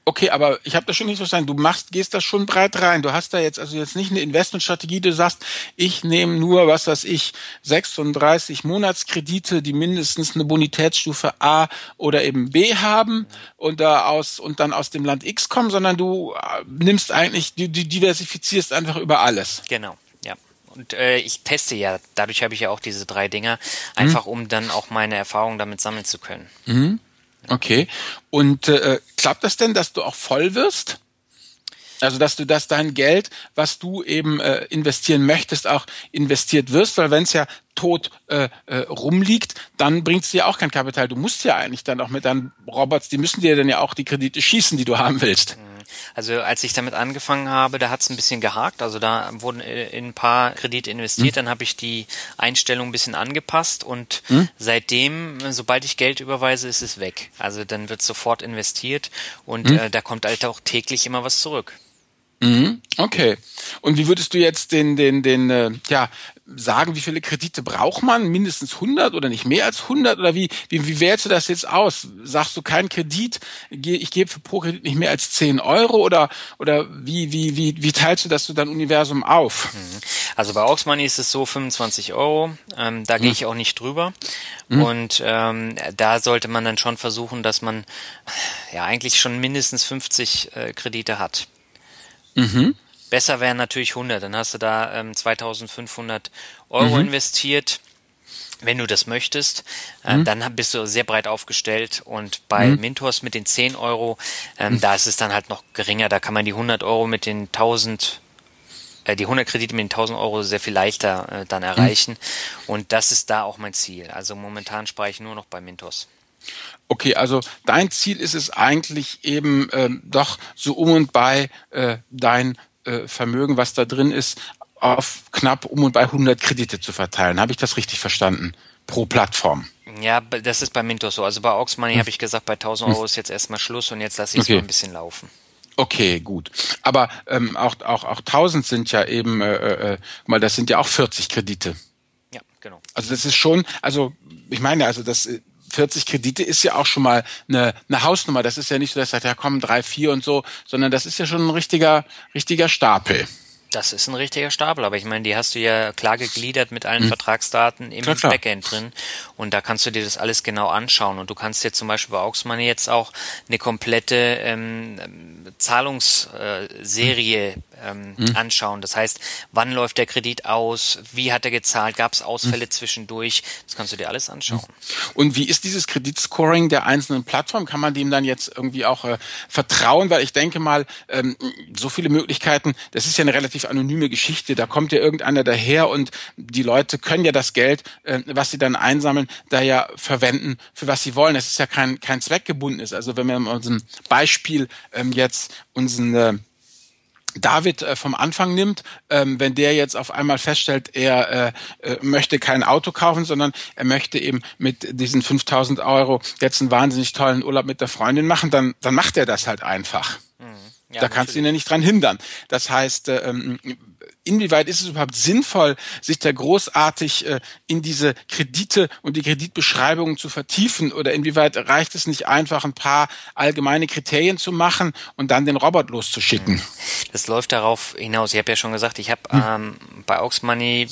Okay, aber ich habe das schon nicht verstanden. Du machst, gehst da schon breit rein. Du hast da jetzt also jetzt nicht eine Investmentstrategie. Du sagst, ich nehme nur, was weiß ich, 36 Monatskredite, die mindestens eine Bonitätsstufe A oder eben B haben und da aus und dann aus dem Land X kommen, sondern du äh, nimmst eigentlich, du, du diversifizierst einfach über alles. Genau. ja. Und äh, ich teste ja, dadurch habe ich ja auch diese drei Dinger, einfach mhm. um dann auch meine Erfahrungen damit sammeln zu können. Mhm. Okay. Und äh, klappt das denn, dass du auch voll wirst? Also dass du das dein Geld, was du eben äh, investieren möchtest, auch investiert wirst, weil wenn es ja tot äh, äh, rumliegt, dann bringt es dir auch kein Kapital. Du musst ja eigentlich dann auch mit deinen Robots, die müssen dir dann ja auch die Kredite schießen, die du haben willst. Mhm. Also als ich damit angefangen habe, da hat es ein bisschen gehakt. Also da wurden äh, in ein paar Kredite investiert. Hm. Dann habe ich die Einstellung ein bisschen angepasst und hm. seitdem, sobald ich Geld überweise, ist es weg. Also dann wird sofort investiert und hm. äh, da kommt halt auch täglich immer was zurück. Mhm, okay. Und wie würdest du jetzt den, den, den, äh, ja, sagen, wie viele Kredite braucht man? Mindestens 100 oder nicht mehr als 100? Oder wie, wie, wie wählst du das jetzt aus? Sagst du kein Kredit, ich gebe für pro Kredit nicht mehr als 10 Euro? Oder, oder wie, wie, wie, wie teilst du das so dein Universum auf? Mhm. Also bei Auxmoney ist es so 25 Euro. Ähm, da mhm. gehe ich auch nicht drüber. Mhm. Und ähm, da sollte man dann schon versuchen, dass man ja eigentlich schon mindestens 50 äh, Kredite hat. Mhm. Besser wären natürlich 100, dann hast du da ähm, 2500 Euro mhm. investiert. Wenn du das möchtest, äh, mhm. dann bist du sehr breit aufgestellt und bei mhm. Mintos mit den 10 Euro, ähm, mhm. da ist es dann halt noch geringer. Da kann man die 100 Euro mit den 1000 äh, die 100 Kredite mit den 1000 Euro sehr viel leichter äh, dann erreichen. Mhm. Und das ist da auch mein Ziel. Also momentan spare ich nur noch bei Mintos. Okay, also dein Ziel ist es eigentlich eben ähm, doch so um und bei äh, dein äh, Vermögen, was da drin ist, auf knapp um und bei 100 Kredite zu verteilen. Habe ich das richtig verstanden? Pro Plattform. Ja, das ist bei Mintos so. Also bei Oxmoney hm. habe ich gesagt, bei 1000 Euro ist jetzt erstmal Schluss und jetzt lasse ich es okay. mal ein bisschen laufen. Okay, gut. Aber ähm, auch, auch, auch 1000 sind ja eben, äh, äh, mal, das sind ja auch 40 Kredite. Ja, genau. Also das ist schon, also ich meine, also das 40 Kredite ist ja auch schon mal eine, eine Hausnummer. Das ist ja nicht so, dass sagt, ja komm, drei, vier und so, sondern das ist ja schon ein richtiger, richtiger Stapel. Das ist ein richtiger Stapel, aber ich meine, die hast du ja klar gegliedert mit allen mhm. Vertragsdaten im klar, klar. Backend drin und da kannst du dir das alles genau anschauen und du kannst dir zum Beispiel bei Auxmoney jetzt auch eine komplette ähm, Zahlungsserie ähm, mhm. anschauen. Das heißt, wann läuft der Kredit aus, wie hat er gezahlt, gab es Ausfälle mhm. zwischendurch, das kannst du dir alles anschauen. Mhm. Und wie ist dieses Kreditscoring der einzelnen Plattformen? Kann man dem dann jetzt irgendwie auch äh, vertrauen? Weil ich denke mal, ähm, so viele Möglichkeiten, das ist ja eine relativ anonyme Geschichte, da kommt ja irgendeiner daher und die Leute können ja das Geld, äh, was sie dann einsammeln, da ja verwenden, für was sie wollen. Es ist ja kein, kein zweckgebundenes. Also wenn wir in unserem Beispiel ähm, jetzt unseren äh, David äh, vom Anfang nimmt, ähm, wenn der jetzt auf einmal feststellt, er äh, äh, möchte kein Auto kaufen, sondern er möchte eben mit diesen 5000 Euro jetzt einen wahnsinnig tollen Urlaub mit der Freundin machen, dann, dann macht er das halt einfach. Mhm. Ja, da kannst du ihn ja nicht dran hindern. Das heißt, äh, ähm, inwieweit ist es überhaupt sinnvoll, sich da großartig äh, in diese Kredite und die Kreditbeschreibungen zu vertiefen? Oder inwieweit reicht es nicht einfach, ein paar allgemeine Kriterien zu machen und dann den Robot loszuschicken? Das läuft darauf hinaus. Ich habe ja schon gesagt, ich habe hm. ähm, bei Aux Money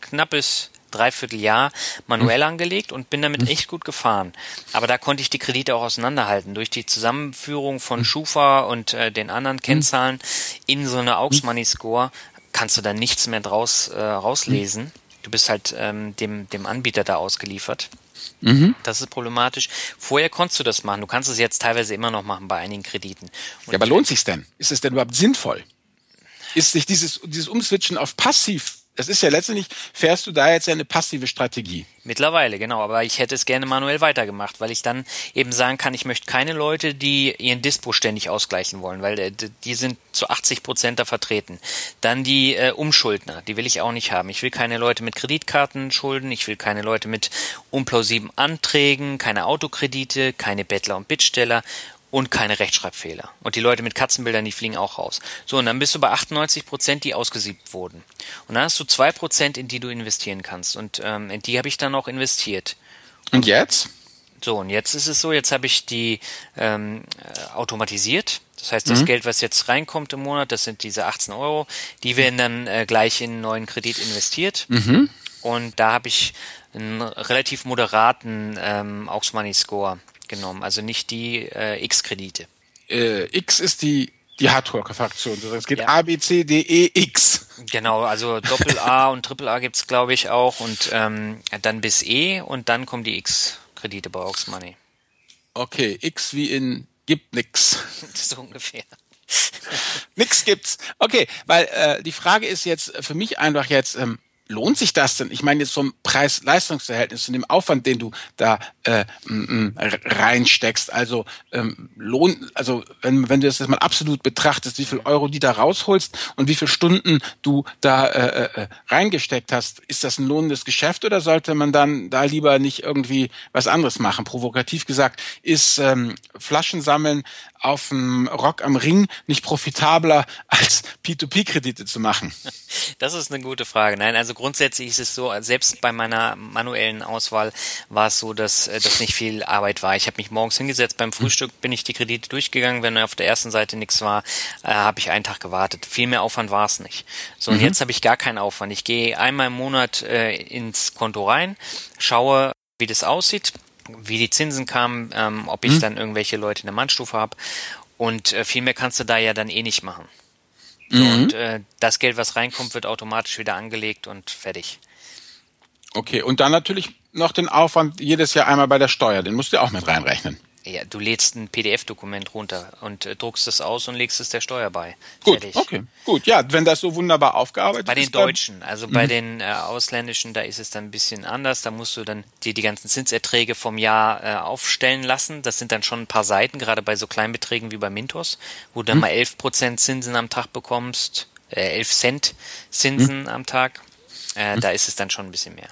knappes Dreivierteljahr manuell mhm. angelegt und bin damit mhm. echt gut gefahren. Aber da konnte ich die Kredite auch auseinanderhalten. Durch die Zusammenführung von mhm. Schufa und äh, den anderen Kennzahlen in so eine Aux Money Score kannst du da nichts mehr draus äh, rauslesen. Du bist halt ähm, dem, dem Anbieter da ausgeliefert. Mhm. Das ist problematisch. Vorher konntest du das machen. Du kannst es jetzt teilweise immer noch machen bei einigen Krediten. Und ja, aber lohnt sich's denn? Ist es denn überhaupt sinnvoll? Ist sich dieses, dieses Umswitchen auf passiv das ist ja letztendlich, fährst du da jetzt ja eine passive Strategie. Mittlerweile, genau. Aber ich hätte es gerne manuell weitergemacht, weil ich dann eben sagen kann, ich möchte keine Leute, die ihren Dispo ständig ausgleichen wollen, weil äh, die sind zu 80 Prozent da vertreten. Dann die äh, Umschuldner, die will ich auch nicht haben. Ich will keine Leute mit Kreditkarten schulden, ich will keine Leute mit unplausiblen Anträgen, keine Autokredite, keine Bettler und Bittsteller und keine Rechtschreibfehler. Und die Leute mit Katzenbildern, die fliegen auch raus. So, und dann bist du bei 98 Prozent, die ausgesiebt wurden. Und dann hast du zwei Prozent, in die du investieren kannst. Und ähm, in die habe ich dann auch investiert. Und jetzt? So, und jetzt ist es so, jetzt habe ich die ähm, äh, automatisiert. Das heißt, das mhm. Geld, was jetzt reinkommt im Monat, das sind diese 18 Euro, die werden dann äh, gleich in einen neuen Kredit investiert. Mhm. Und da habe ich einen relativ moderaten ähm, Aux Money Score genommen, also nicht die äh, X-Kredite. Äh, X ist die die Hardware-Fraktion. Es geht ja. A, B, C, D, E, X. Genau, also Doppel A und Triple A gibt's glaube ich auch und ähm, dann bis E und dann kommen die X-Kredite bei Aux Money. Okay, X wie in gibt nix. so ungefähr. nix gibt's. Okay, weil äh, die Frage ist jetzt für mich einfach jetzt, ähm, lohnt sich das denn? Ich meine jetzt vom Preis-Leistungs-Verhältnis, von dem Aufwand, den du da äh, m, m, reinsteckst. Also ähm, lohnt, also wenn, wenn du das jetzt mal absolut betrachtest, wie viel Euro die da rausholst und wie viele Stunden du da äh, äh, äh, reingesteckt hast, ist das ein lohnendes Geschäft oder sollte man dann da lieber nicht irgendwie was anderes machen? Provokativ gesagt, ist ähm, Flaschensammeln auf dem Rock am Ring nicht profitabler als P2P-Kredite zu machen? Das ist eine gute Frage. Nein, also grundsätzlich ist es so, selbst bei meiner manuellen Auswahl war es so, dass äh, das nicht viel Arbeit war. Ich habe mich morgens hingesetzt, beim Frühstück bin ich die Kredite durchgegangen, wenn auf der ersten Seite nichts war, äh, habe ich einen Tag gewartet. Viel mehr Aufwand war es nicht. So, und mhm. jetzt habe ich gar keinen Aufwand. Ich gehe einmal im Monat äh, ins Konto rein, schaue, wie das aussieht, wie die Zinsen kamen, ähm, ob ich mhm. dann irgendwelche Leute in der Mannstufe habe. Und äh, viel mehr kannst du da ja dann eh nicht machen. Mhm. Und äh, das Geld, was reinkommt, wird automatisch wieder angelegt und fertig. Okay, und dann natürlich noch den Aufwand jedes Jahr einmal bei der Steuer, den musst du auch mit reinrechnen. Ja, du lädst ein PDF-Dokument runter und äh, druckst es aus und legst es der Steuer bei. Gut, Fertig. okay, gut. Ja, wenn das so wunderbar aufgearbeitet ist. Bei den Deutschen, also bei mhm. den äh, ausländischen, da ist es dann ein bisschen anders. Da musst du dann dir die ganzen Zinserträge vom Jahr äh, aufstellen lassen. Das sind dann schon ein paar Seiten, gerade bei so Kleinbeträgen wie bei Mintos, wo du dann mhm. mal 11% Zinsen am Tag bekommst, äh, 11 Cent Zinsen mhm. am Tag. Äh, mhm. Da ist es dann schon ein bisschen mehr.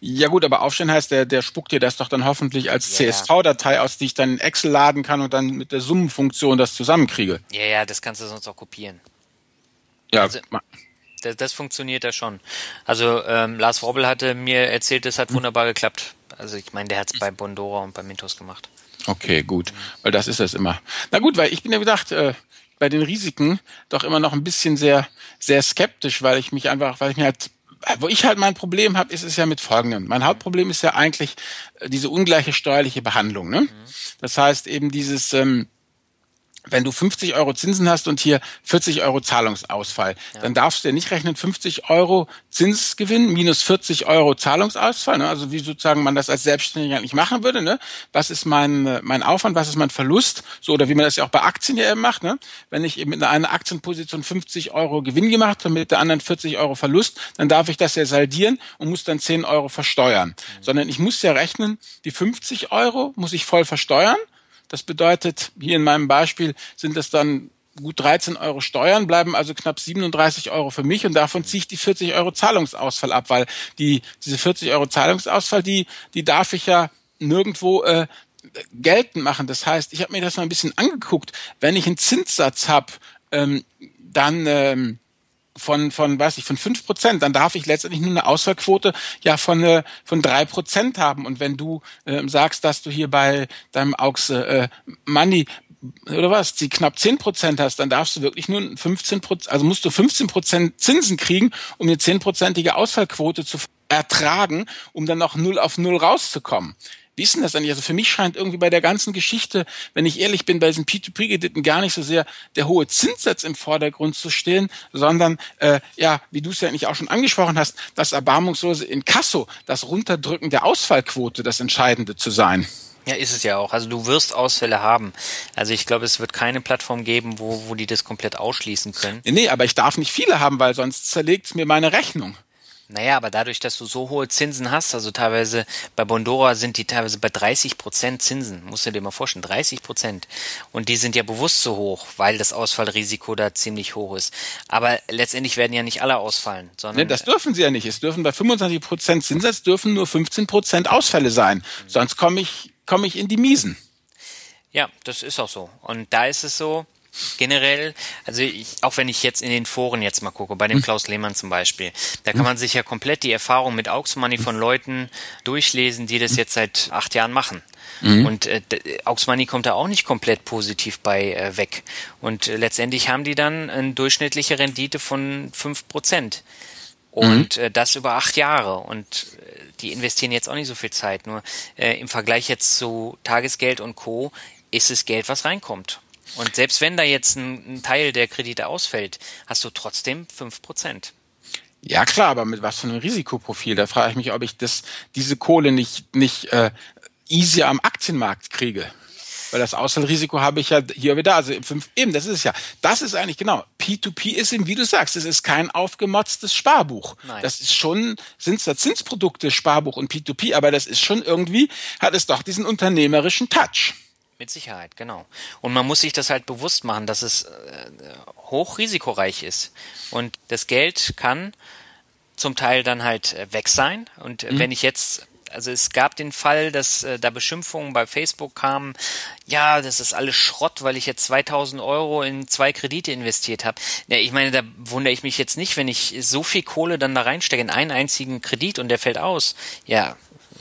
Ja gut, aber aufstellen heißt, der, der spuckt dir das doch dann hoffentlich als CSV-Datei aus, die ich dann in Excel laden kann und dann mit der Summenfunktion das zusammenkriege. Ja, ja, das kannst du sonst auch kopieren. Ja, also, das, das funktioniert ja schon. Also ähm, Lars Wobbel hatte mir erzählt, es hat hm. wunderbar geklappt. Also ich meine, der hat es bei Bondora und bei Mintos gemacht. Okay, gut. Weil das ist das immer. Na gut, weil ich bin ja gedacht, äh, bei den Risiken doch immer noch ein bisschen sehr, sehr skeptisch, weil ich mich einfach, weil ich mir halt wo ich halt mein Problem habe, ist es ja mit folgendem. Mein Hauptproblem ist ja eigentlich äh, diese ungleiche steuerliche Behandlung. Ne? Mhm. Das heißt eben dieses, ähm, wenn du 50 Euro Zinsen hast und hier 40 Euro Zahlungsausfall, ja. dann darfst du ja nicht rechnen 50 Euro Zinsgewinn minus 40 Euro Zahlungsausfall. Ne? Also wie sozusagen man das als Selbstständiger nicht machen würde. Ne? Was ist mein, mein Aufwand, was ist mein Verlust? So oder wie man das ja auch bei Aktien ja eben macht. Ne? Wenn ich eben in einer Aktienposition 50 Euro Gewinn gemacht habe, mit der anderen 40 Euro Verlust, dann darf ich das ja saldieren und muss dann 10 Euro versteuern. Mhm. Sondern ich muss ja rechnen, die 50 Euro muss ich voll versteuern das bedeutet, hier in meinem Beispiel sind es dann gut 13 Euro Steuern, bleiben also knapp 37 Euro für mich und davon ziehe ich die 40 Euro Zahlungsausfall ab, weil die, diese 40 Euro Zahlungsausfall, die, die darf ich ja nirgendwo äh, geltend machen. Das heißt, ich habe mir das mal ein bisschen angeguckt. Wenn ich einen Zinssatz habe, ähm, dann ähm, von, von, weiß ich, von fünf Prozent, dann darf ich letztendlich nur eine Ausfallquote ja von, äh, von drei Prozent haben. Und wenn du äh, sagst, dass du hier bei deinem Aux äh, Money oder was, die knapp zehn Prozent hast, dann darfst du wirklich nur 15 Prozent, also musst du 15 Prozent Zinsen kriegen, um eine zehnprozentige Ausfallquote zu ertragen, um dann noch null auf null rauszukommen. Wie ist denn das eigentlich? Also für mich scheint irgendwie bei der ganzen Geschichte, wenn ich ehrlich bin, bei diesen P2P-Krediten gar nicht so sehr der hohe Zinssatz im Vordergrund zu stehen, sondern äh, ja, wie du es ja eigentlich auch schon angesprochen hast, das erbarmungslose Inkasso, das Runterdrücken der Ausfallquote, das Entscheidende zu sein. Ja, ist es ja auch. Also du wirst Ausfälle haben. Also ich glaube, es wird keine Plattform geben, wo, wo die das komplett ausschließen können. Nee, aber ich darf nicht viele haben, weil sonst zerlegt es mir meine Rechnung. Naja, aber dadurch, dass du so hohe Zinsen hast, also teilweise bei Bondora sind die teilweise bei 30 Prozent Zinsen, musst du dir mal vorstellen, 30 Prozent. Und die sind ja bewusst so hoch, weil das Ausfallrisiko da ziemlich hoch ist. Aber letztendlich werden ja nicht alle ausfallen, sondern. Nee, das dürfen sie ja nicht. Es dürfen bei 25 Prozent Zinssatz dürfen nur 15 Prozent Ausfälle sein. Mhm. Sonst komme ich, komme ich in die Miesen. Ja, das ist auch so. Und da ist es so, generell, also ich, auch wenn ich jetzt in den Foren jetzt mal gucke, bei dem hm. Klaus Lehmann zum Beispiel, da kann hm. man sich ja komplett die Erfahrung mit Aux Money von Leuten durchlesen, die das hm. jetzt seit acht Jahren machen. Mhm. Und äh, Aux Money kommt da auch nicht komplett positiv bei äh, weg. Und äh, letztendlich haben die dann eine durchschnittliche Rendite von fünf Prozent. Und mhm. äh, das über acht Jahre. Und äh, die investieren jetzt auch nicht so viel Zeit. Nur äh, im Vergleich jetzt zu Tagesgeld und Co. ist es Geld, was reinkommt. Und selbst wenn da jetzt ein, ein Teil der Kredite ausfällt, hast du trotzdem fünf Prozent. Ja klar, aber mit was für einem Risikoprofil? Da frage ich mich, ob ich das, diese Kohle nicht, nicht äh, easy am Aktienmarkt kriege. Weil das Ausfallrisiko habe ich ja hier wieder, also fünf, eben, das ist es ja. Das ist eigentlich genau. P2P ist eben, wie du sagst, es ist kein aufgemotztes Sparbuch. Nein. Das ist schon, sind zwar Zinsprodukte, Sparbuch und P2P, aber das ist schon irgendwie, hat es doch diesen unternehmerischen Touch. Mit Sicherheit, genau. Und man muss sich das halt bewusst machen, dass es äh, hochrisikoreich ist. Und das Geld kann zum Teil dann halt äh, weg sein. Und mhm. wenn ich jetzt, also es gab den Fall, dass äh, da Beschimpfungen bei Facebook kamen, ja, das ist alles Schrott, weil ich jetzt 2000 Euro in zwei Kredite investiert habe. Ja, ich meine, da wundere ich mich jetzt nicht, wenn ich so viel Kohle dann da reinstecke in einen einzigen Kredit und der fällt aus. Ja,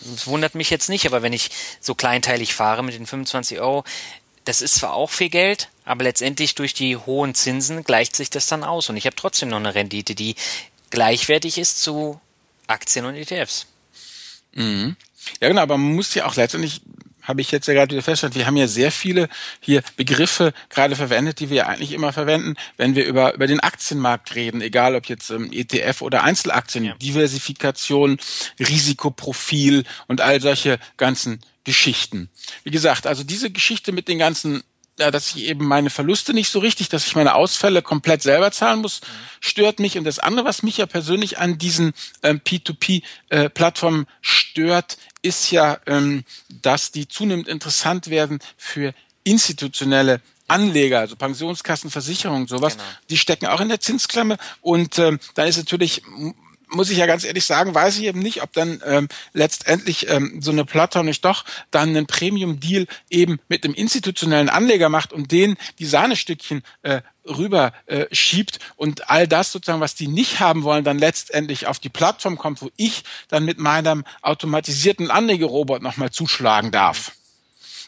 das wundert mich jetzt nicht, aber wenn ich so kleinteilig fahre mit den 25 Euro, das ist zwar auch viel Geld, aber letztendlich durch die hohen Zinsen gleicht sich das dann aus und ich habe trotzdem noch eine Rendite, die gleichwertig ist zu Aktien und ETFs. Mhm. Ja, genau, aber man muss ja auch letztendlich habe ich jetzt ja gerade wieder festgestellt, wir haben ja sehr viele hier Begriffe gerade verwendet, die wir eigentlich immer verwenden, wenn wir über, über den Aktienmarkt reden, egal ob jetzt ähm, ETF oder Einzelaktien, ja. Diversifikation, Risikoprofil und all solche ganzen Geschichten. Wie gesagt, also diese Geschichte mit den ganzen dass ich eben meine Verluste nicht so richtig, dass ich meine Ausfälle komplett selber zahlen muss, stört mich. Und das andere, was mich ja persönlich an diesen ähm, P2P-Plattformen äh, stört, ist ja, ähm, dass die zunehmend interessant werden für institutionelle Anleger, also Pensionskassen, Versicherungen, sowas, genau. die stecken auch in der Zinsklemme und ähm, da ist natürlich muss ich ja ganz ehrlich sagen, weiß ich eben nicht, ob dann ähm, letztendlich ähm, so eine Plattform nicht doch dann einen Premium-Deal eben mit einem institutionellen Anleger macht und den die Sahnestückchen äh, rüber äh, schiebt und all das sozusagen, was die nicht haben wollen, dann letztendlich auf die Plattform kommt, wo ich dann mit meinem automatisierten Anlegerobot nochmal zuschlagen darf.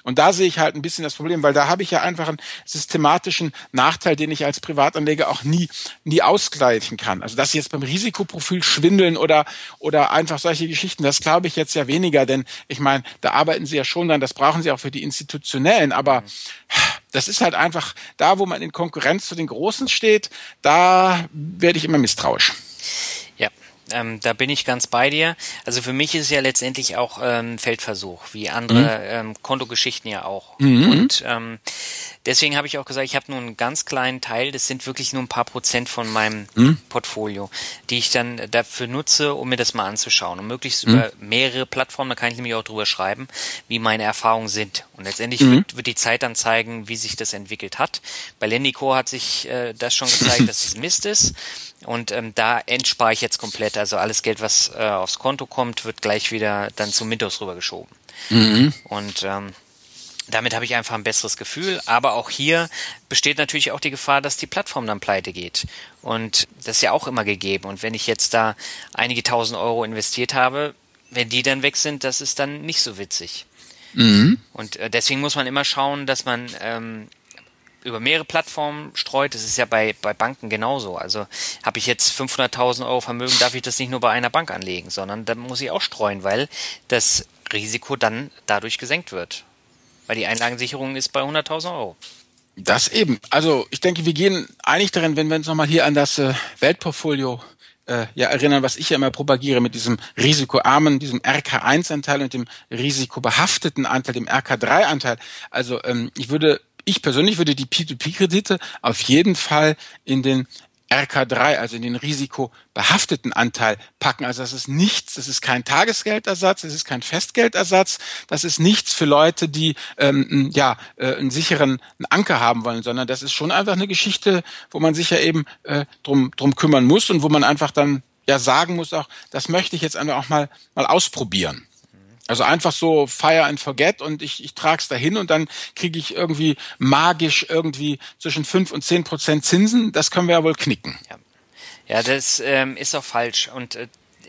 Und da sehe ich halt ein bisschen das Problem, weil da habe ich ja einfach einen systematischen Nachteil, den ich als Privatanleger auch nie, nie ausgleichen kann. Also dass sie jetzt beim Risikoprofil schwindeln oder, oder einfach solche Geschichten, das glaube ich jetzt ja weniger, denn ich meine, da arbeiten sie ja schon dann, das brauchen sie auch für die Institutionellen, aber das ist halt einfach da, wo man in Konkurrenz zu den Großen steht, da werde ich immer misstrauisch. Ähm, da bin ich ganz bei dir. Also für mich ist es ja letztendlich auch ähm, Feldversuch, wie andere mhm. ähm, Kontogeschichten ja auch. Mhm. Und ähm, deswegen habe ich auch gesagt, ich habe nur einen ganz kleinen Teil, das sind wirklich nur ein paar Prozent von meinem mhm. Portfolio, die ich dann dafür nutze, um mir das mal anzuschauen. Und möglichst mhm. über mehrere Plattformen, da kann ich nämlich auch drüber schreiben, wie meine Erfahrungen sind. Und letztendlich mhm. wird, wird, die Zeit dann zeigen, wie sich das entwickelt hat. Bei Lendico hat sich äh, das schon gezeigt, dass es Mist ist. Und ähm, da entspare ich jetzt komplett. Also alles Geld, was äh, aufs Konto kommt, wird gleich wieder dann zum Mintos rübergeschoben. Mhm. Und ähm, damit habe ich einfach ein besseres Gefühl. Aber auch hier besteht natürlich auch die Gefahr, dass die Plattform dann pleite geht. Und das ist ja auch immer gegeben. Und wenn ich jetzt da einige tausend Euro investiert habe, wenn die dann weg sind, das ist dann nicht so witzig. Mhm. Und äh, deswegen muss man immer schauen, dass man ähm, über mehrere Plattformen streut. Das ist ja bei, bei Banken genauso. Also habe ich jetzt 500.000 Euro Vermögen, darf ich das nicht nur bei einer Bank anlegen, sondern da muss ich auch streuen, weil das Risiko dann dadurch gesenkt wird. Weil die Einlagensicherung ist bei 100.000 Euro. Das eben. Also ich denke, wir gehen einig darin, wenn wir uns nochmal hier an das äh, Weltportfolio äh, ja erinnern, was ich ja immer propagiere mit diesem risikoarmen, diesem RK1-Anteil und dem risikobehafteten Anteil, dem RK3-Anteil. Also ähm, ich würde ich persönlich würde die P2P-Kredite auf jeden Fall in den RK3, also in den risikobehafteten Anteil packen. Also das ist nichts, das ist kein Tagesgeldersatz, das ist kein Festgeldersatz, das ist nichts für Leute, die ähm, ja äh, einen sicheren Anker haben wollen, sondern das ist schon einfach eine Geschichte, wo man sich ja eben äh, drum, drum kümmern muss und wo man einfach dann ja sagen muss auch, das möchte ich jetzt einfach auch mal, mal ausprobieren. Also einfach so fire and forget und ich, ich trage es dahin und dann kriege ich irgendwie magisch irgendwie zwischen fünf und zehn Prozent Zinsen. Das können wir ja wohl knicken. Ja, ja das ähm, ist auch falsch. Und äh,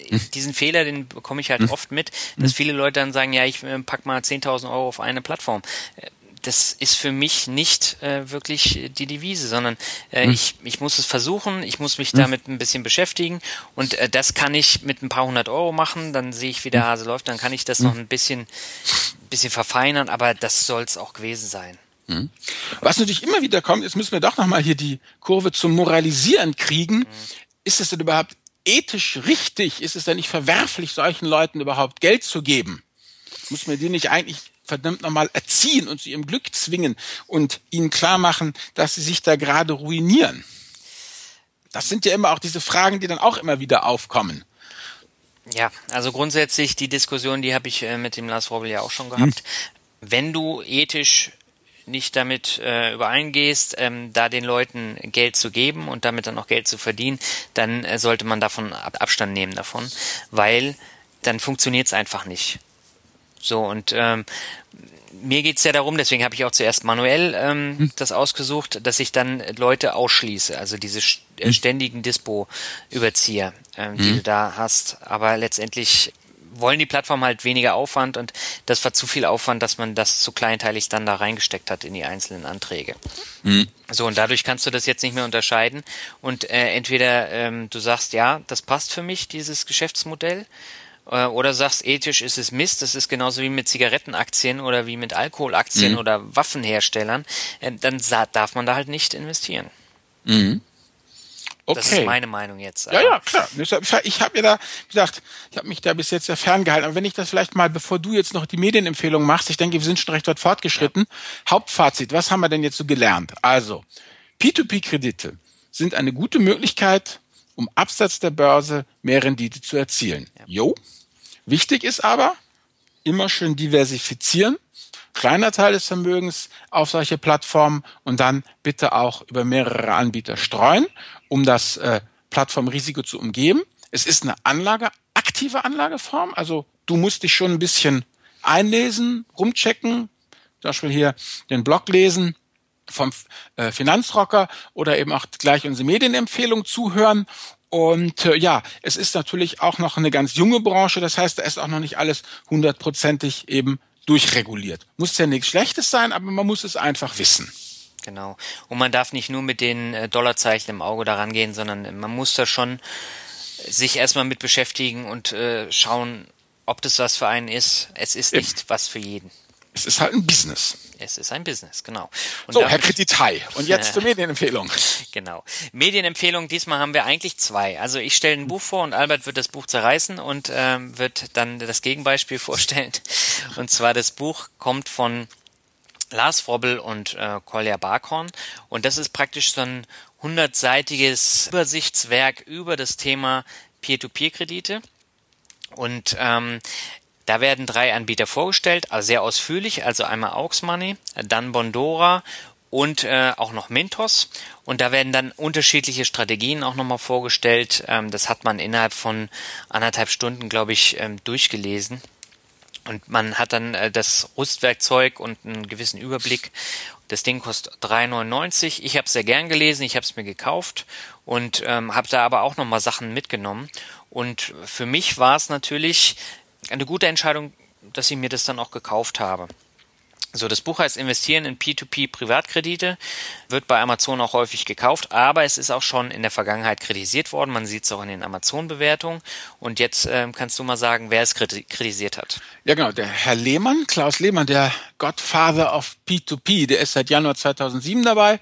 hm. diesen Fehler, den bekomme ich halt hm. oft mit, dass hm. viele Leute dann sagen, ja, ich äh, pack mal 10.000 Euro auf eine Plattform. Das ist für mich nicht äh, wirklich die Devise, sondern äh, hm. ich, ich muss es versuchen, ich muss mich hm. damit ein bisschen beschäftigen und äh, das kann ich mit ein paar hundert Euro machen, dann sehe ich, wie der hm. Hase läuft, dann kann ich das noch ein bisschen, bisschen verfeinern, aber das soll es auch gewesen sein. Hm. Was natürlich immer wieder kommt, jetzt müssen wir doch nochmal hier die Kurve zum Moralisieren kriegen. Hm. Ist es denn überhaupt ethisch richtig? Ist es denn nicht verwerflich, solchen Leuten überhaupt Geld zu geben? Muss man die nicht eigentlich verdammt nochmal erziehen und zu ihrem Glück zwingen und ihnen klar machen, dass sie sich da gerade ruinieren? Das sind ja immer auch diese Fragen, die dann auch immer wieder aufkommen. Ja, also grundsätzlich die Diskussion, die habe ich äh, mit dem Lars Robbel ja auch schon gehabt. Hm. Wenn du ethisch nicht damit äh, übereingehst, ähm, da den Leuten Geld zu geben und damit dann auch Geld zu verdienen, dann äh, sollte man davon Abstand nehmen davon, weil dann funktioniert es einfach nicht. So, und ähm, mir geht's ja darum, deswegen habe ich auch zuerst manuell ähm, hm. das ausgesucht, dass ich dann Leute ausschließe, also diese äh, hm. ständigen Dispo-Überzieher, ähm, die hm. du da hast. Aber letztendlich wollen die Plattformen halt weniger Aufwand und das war zu viel Aufwand, dass man das zu kleinteilig dann da reingesteckt hat in die einzelnen Anträge. Mhm. So, und dadurch kannst du das jetzt nicht mehr unterscheiden. Und äh, entweder ähm, du sagst, ja, das passt für mich, dieses Geschäftsmodell, oder sagst, ethisch ist es Mist, das ist genauso wie mit Zigarettenaktien oder wie mit Alkoholaktien mhm. oder Waffenherstellern, äh, dann darf man da halt nicht investieren. Mhm. Okay. Das ist meine Meinung jetzt. Ja, ja, klar. Ich habe mir da gesagt, ich habe mich da bis jetzt sehr ferngehalten. Aber wenn ich das vielleicht mal, bevor du jetzt noch die Medienempfehlung machst, ich denke, wir sind schon recht weit fortgeschritten. Ja. Hauptfazit, was haben wir denn jetzt so gelernt? Also, P2P-Kredite sind eine gute Möglichkeit, um abseits der Börse mehr Rendite zu erzielen. Ja. Jo. Wichtig ist aber, immer schön diversifizieren, kleiner Teil des Vermögens auf solche Plattformen und dann bitte auch über mehrere Anbieter streuen, um das äh, Plattformrisiko zu umgeben. Es ist eine Anlage, aktive Anlageform, also du musst dich schon ein bisschen einlesen, rumchecken, zum Beispiel hier den Blog lesen vom äh, Finanzrocker oder eben auch gleich unsere Medienempfehlung zuhören und äh, ja, es ist natürlich auch noch eine ganz junge Branche, das heißt, da ist auch noch nicht alles hundertprozentig eben durchreguliert. Muss ja nichts Schlechtes sein, aber man muss es einfach wissen. Genau. Und man darf nicht nur mit den äh, Dollarzeichen im Auge daran gehen, sondern man muss da schon sich erstmal mit beschäftigen und äh, schauen, ob das was für einen ist. Es ist nicht was für jeden. Es ist halt ein Business. Es ist ein Business, genau. Und so, Herr Kreditei. Und jetzt zur Medienempfehlung. Genau. Medienempfehlung, diesmal haben wir eigentlich zwei. Also ich stelle ein Buch vor und Albert wird das Buch zerreißen und ähm, wird dann das Gegenbeispiel vorstellen. Und zwar das Buch kommt von Lars Frobbel und äh, Kolja Barkhorn. Und das ist praktisch so ein hundertseitiges Übersichtswerk über das Thema Peer-to-Peer-Kredite. Und ähm, da werden drei Anbieter vorgestellt, also sehr ausführlich, also einmal Aux Money, dann Bondora und äh, auch noch Mintos. Und da werden dann unterschiedliche Strategien auch nochmal vorgestellt. Ähm, das hat man innerhalb von anderthalb Stunden, glaube ich, ähm, durchgelesen. Und man hat dann äh, das Rüstwerkzeug und einen gewissen Überblick. Das Ding kostet 3,99. Ich habe es sehr gern gelesen, ich habe es mir gekauft und ähm, habe da aber auch nochmal Sachen mitgenommen. Und für mich war es natürlich eine gute Entscheidung, dass ich mir das dann auch gekauft habe. So, das Buch heißt Investieren in P2P Privatkredite, wird bei Amazon auch häufig gekauft, aber es ist auch schon in der Vergangenheit kritisiert worden. Man sieht es auch in den Amazon-Bewertungen. Und jetzt ähm, kannst du mal sagen, wer es kritisiert hat. Ja, genau. Der Herr Lehmann, Klaus Lehmann, der Godfather of P2P, der ist seit Januar 2007 dabei.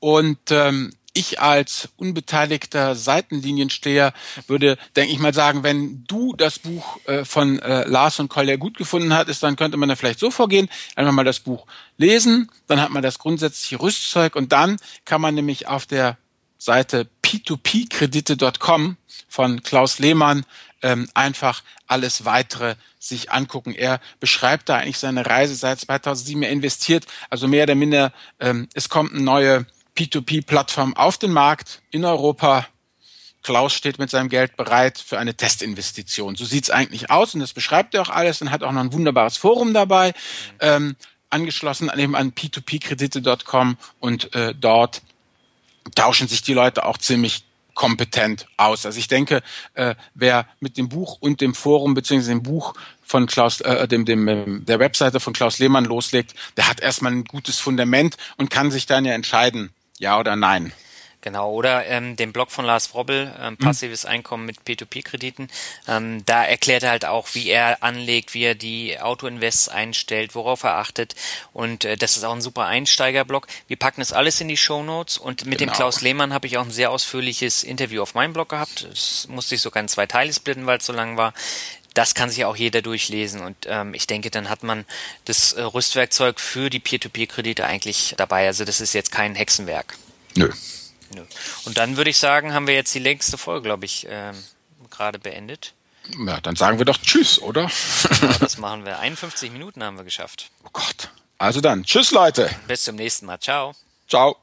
Und ähm, ich als unbeteiligter Seitenliniensteher würde, denke ich mal, sagen, wenn du das Buch äh, von äh, Lars und Collier gut gefunden hattest, dann könnte man da vielleicht so vorgehen, einfach mal das Buch lesen, dann hat man das grundsätzliche Rüstzeug und dann kann man nämlich auf der Seite p2pkredite.com von Klaus Lehmann ähm, einfach alles weitere sich angucken. Er beschreibt da eigentlich seine Reise seit 2007. Er investiert also mehr oder minder. Ähm, es kommt eine neue P2P-Plattform auf den Markt in Europa. Klaus steht mit seinem Geld bereit für eine Testinvestition. So sieht's eigentlich aus und das beschreibt er auch alles und hat auch noch ein wunderbares Forum dabei, ähm, angeschlossen eben an p2p-kredite.com und äh, dort tauschen sich die Leute auch ziemlich kompetent aus. Also ich denke, äh, wer mit dem Buch und dem Forum beziehungsweise dem Buch von Klaus, äh, dem, dem, der Webseite von Klaus Lehmann loslegt, der hat erstmal ein gutes Fundament und kann sich dann ja entscheiden, ja oder nein. Genau, oder ähm, den Blog von Lars Frobbel, ähm, mhm. passives. Einkommen mit P2P-Krediten. Ähm, da erklärt er halt auch, wie er anlegt, wie er die Auto-Invests einstellt, worauf er achtet. Und äh, das ist auch ein super Einsteiger-Blog. Wir packen das alles in die Show Notes und mit genau. dem Klaus Lehmann habe ich auch ein sehr ausführliches Interview auf meinem Blog gehabt. Das musste ich sogar in zwei Teile splitten, weil es so lang war das kann sich auch jeder durchlesen und ähm, ich denke, dann hat man das äh, Rüstwerkzeug für die Peer-to-Peer-Kredite eigentlich dabei. Also das ist jetzt kein Hexenwerk. Nö. Nö. Und dann würde ich sagen, haben wir jetzt die längste Folge, glaube ich, ähm, gerade beendet. Ja, dann sagen wir doch Tschüss, oder? Ja, das machen wir. 51 Minuten haben wir geschafft. Oh Gott. Also dann, Tschüss, Leute. Bis zum nächsten Mal. Ciao. Ciao.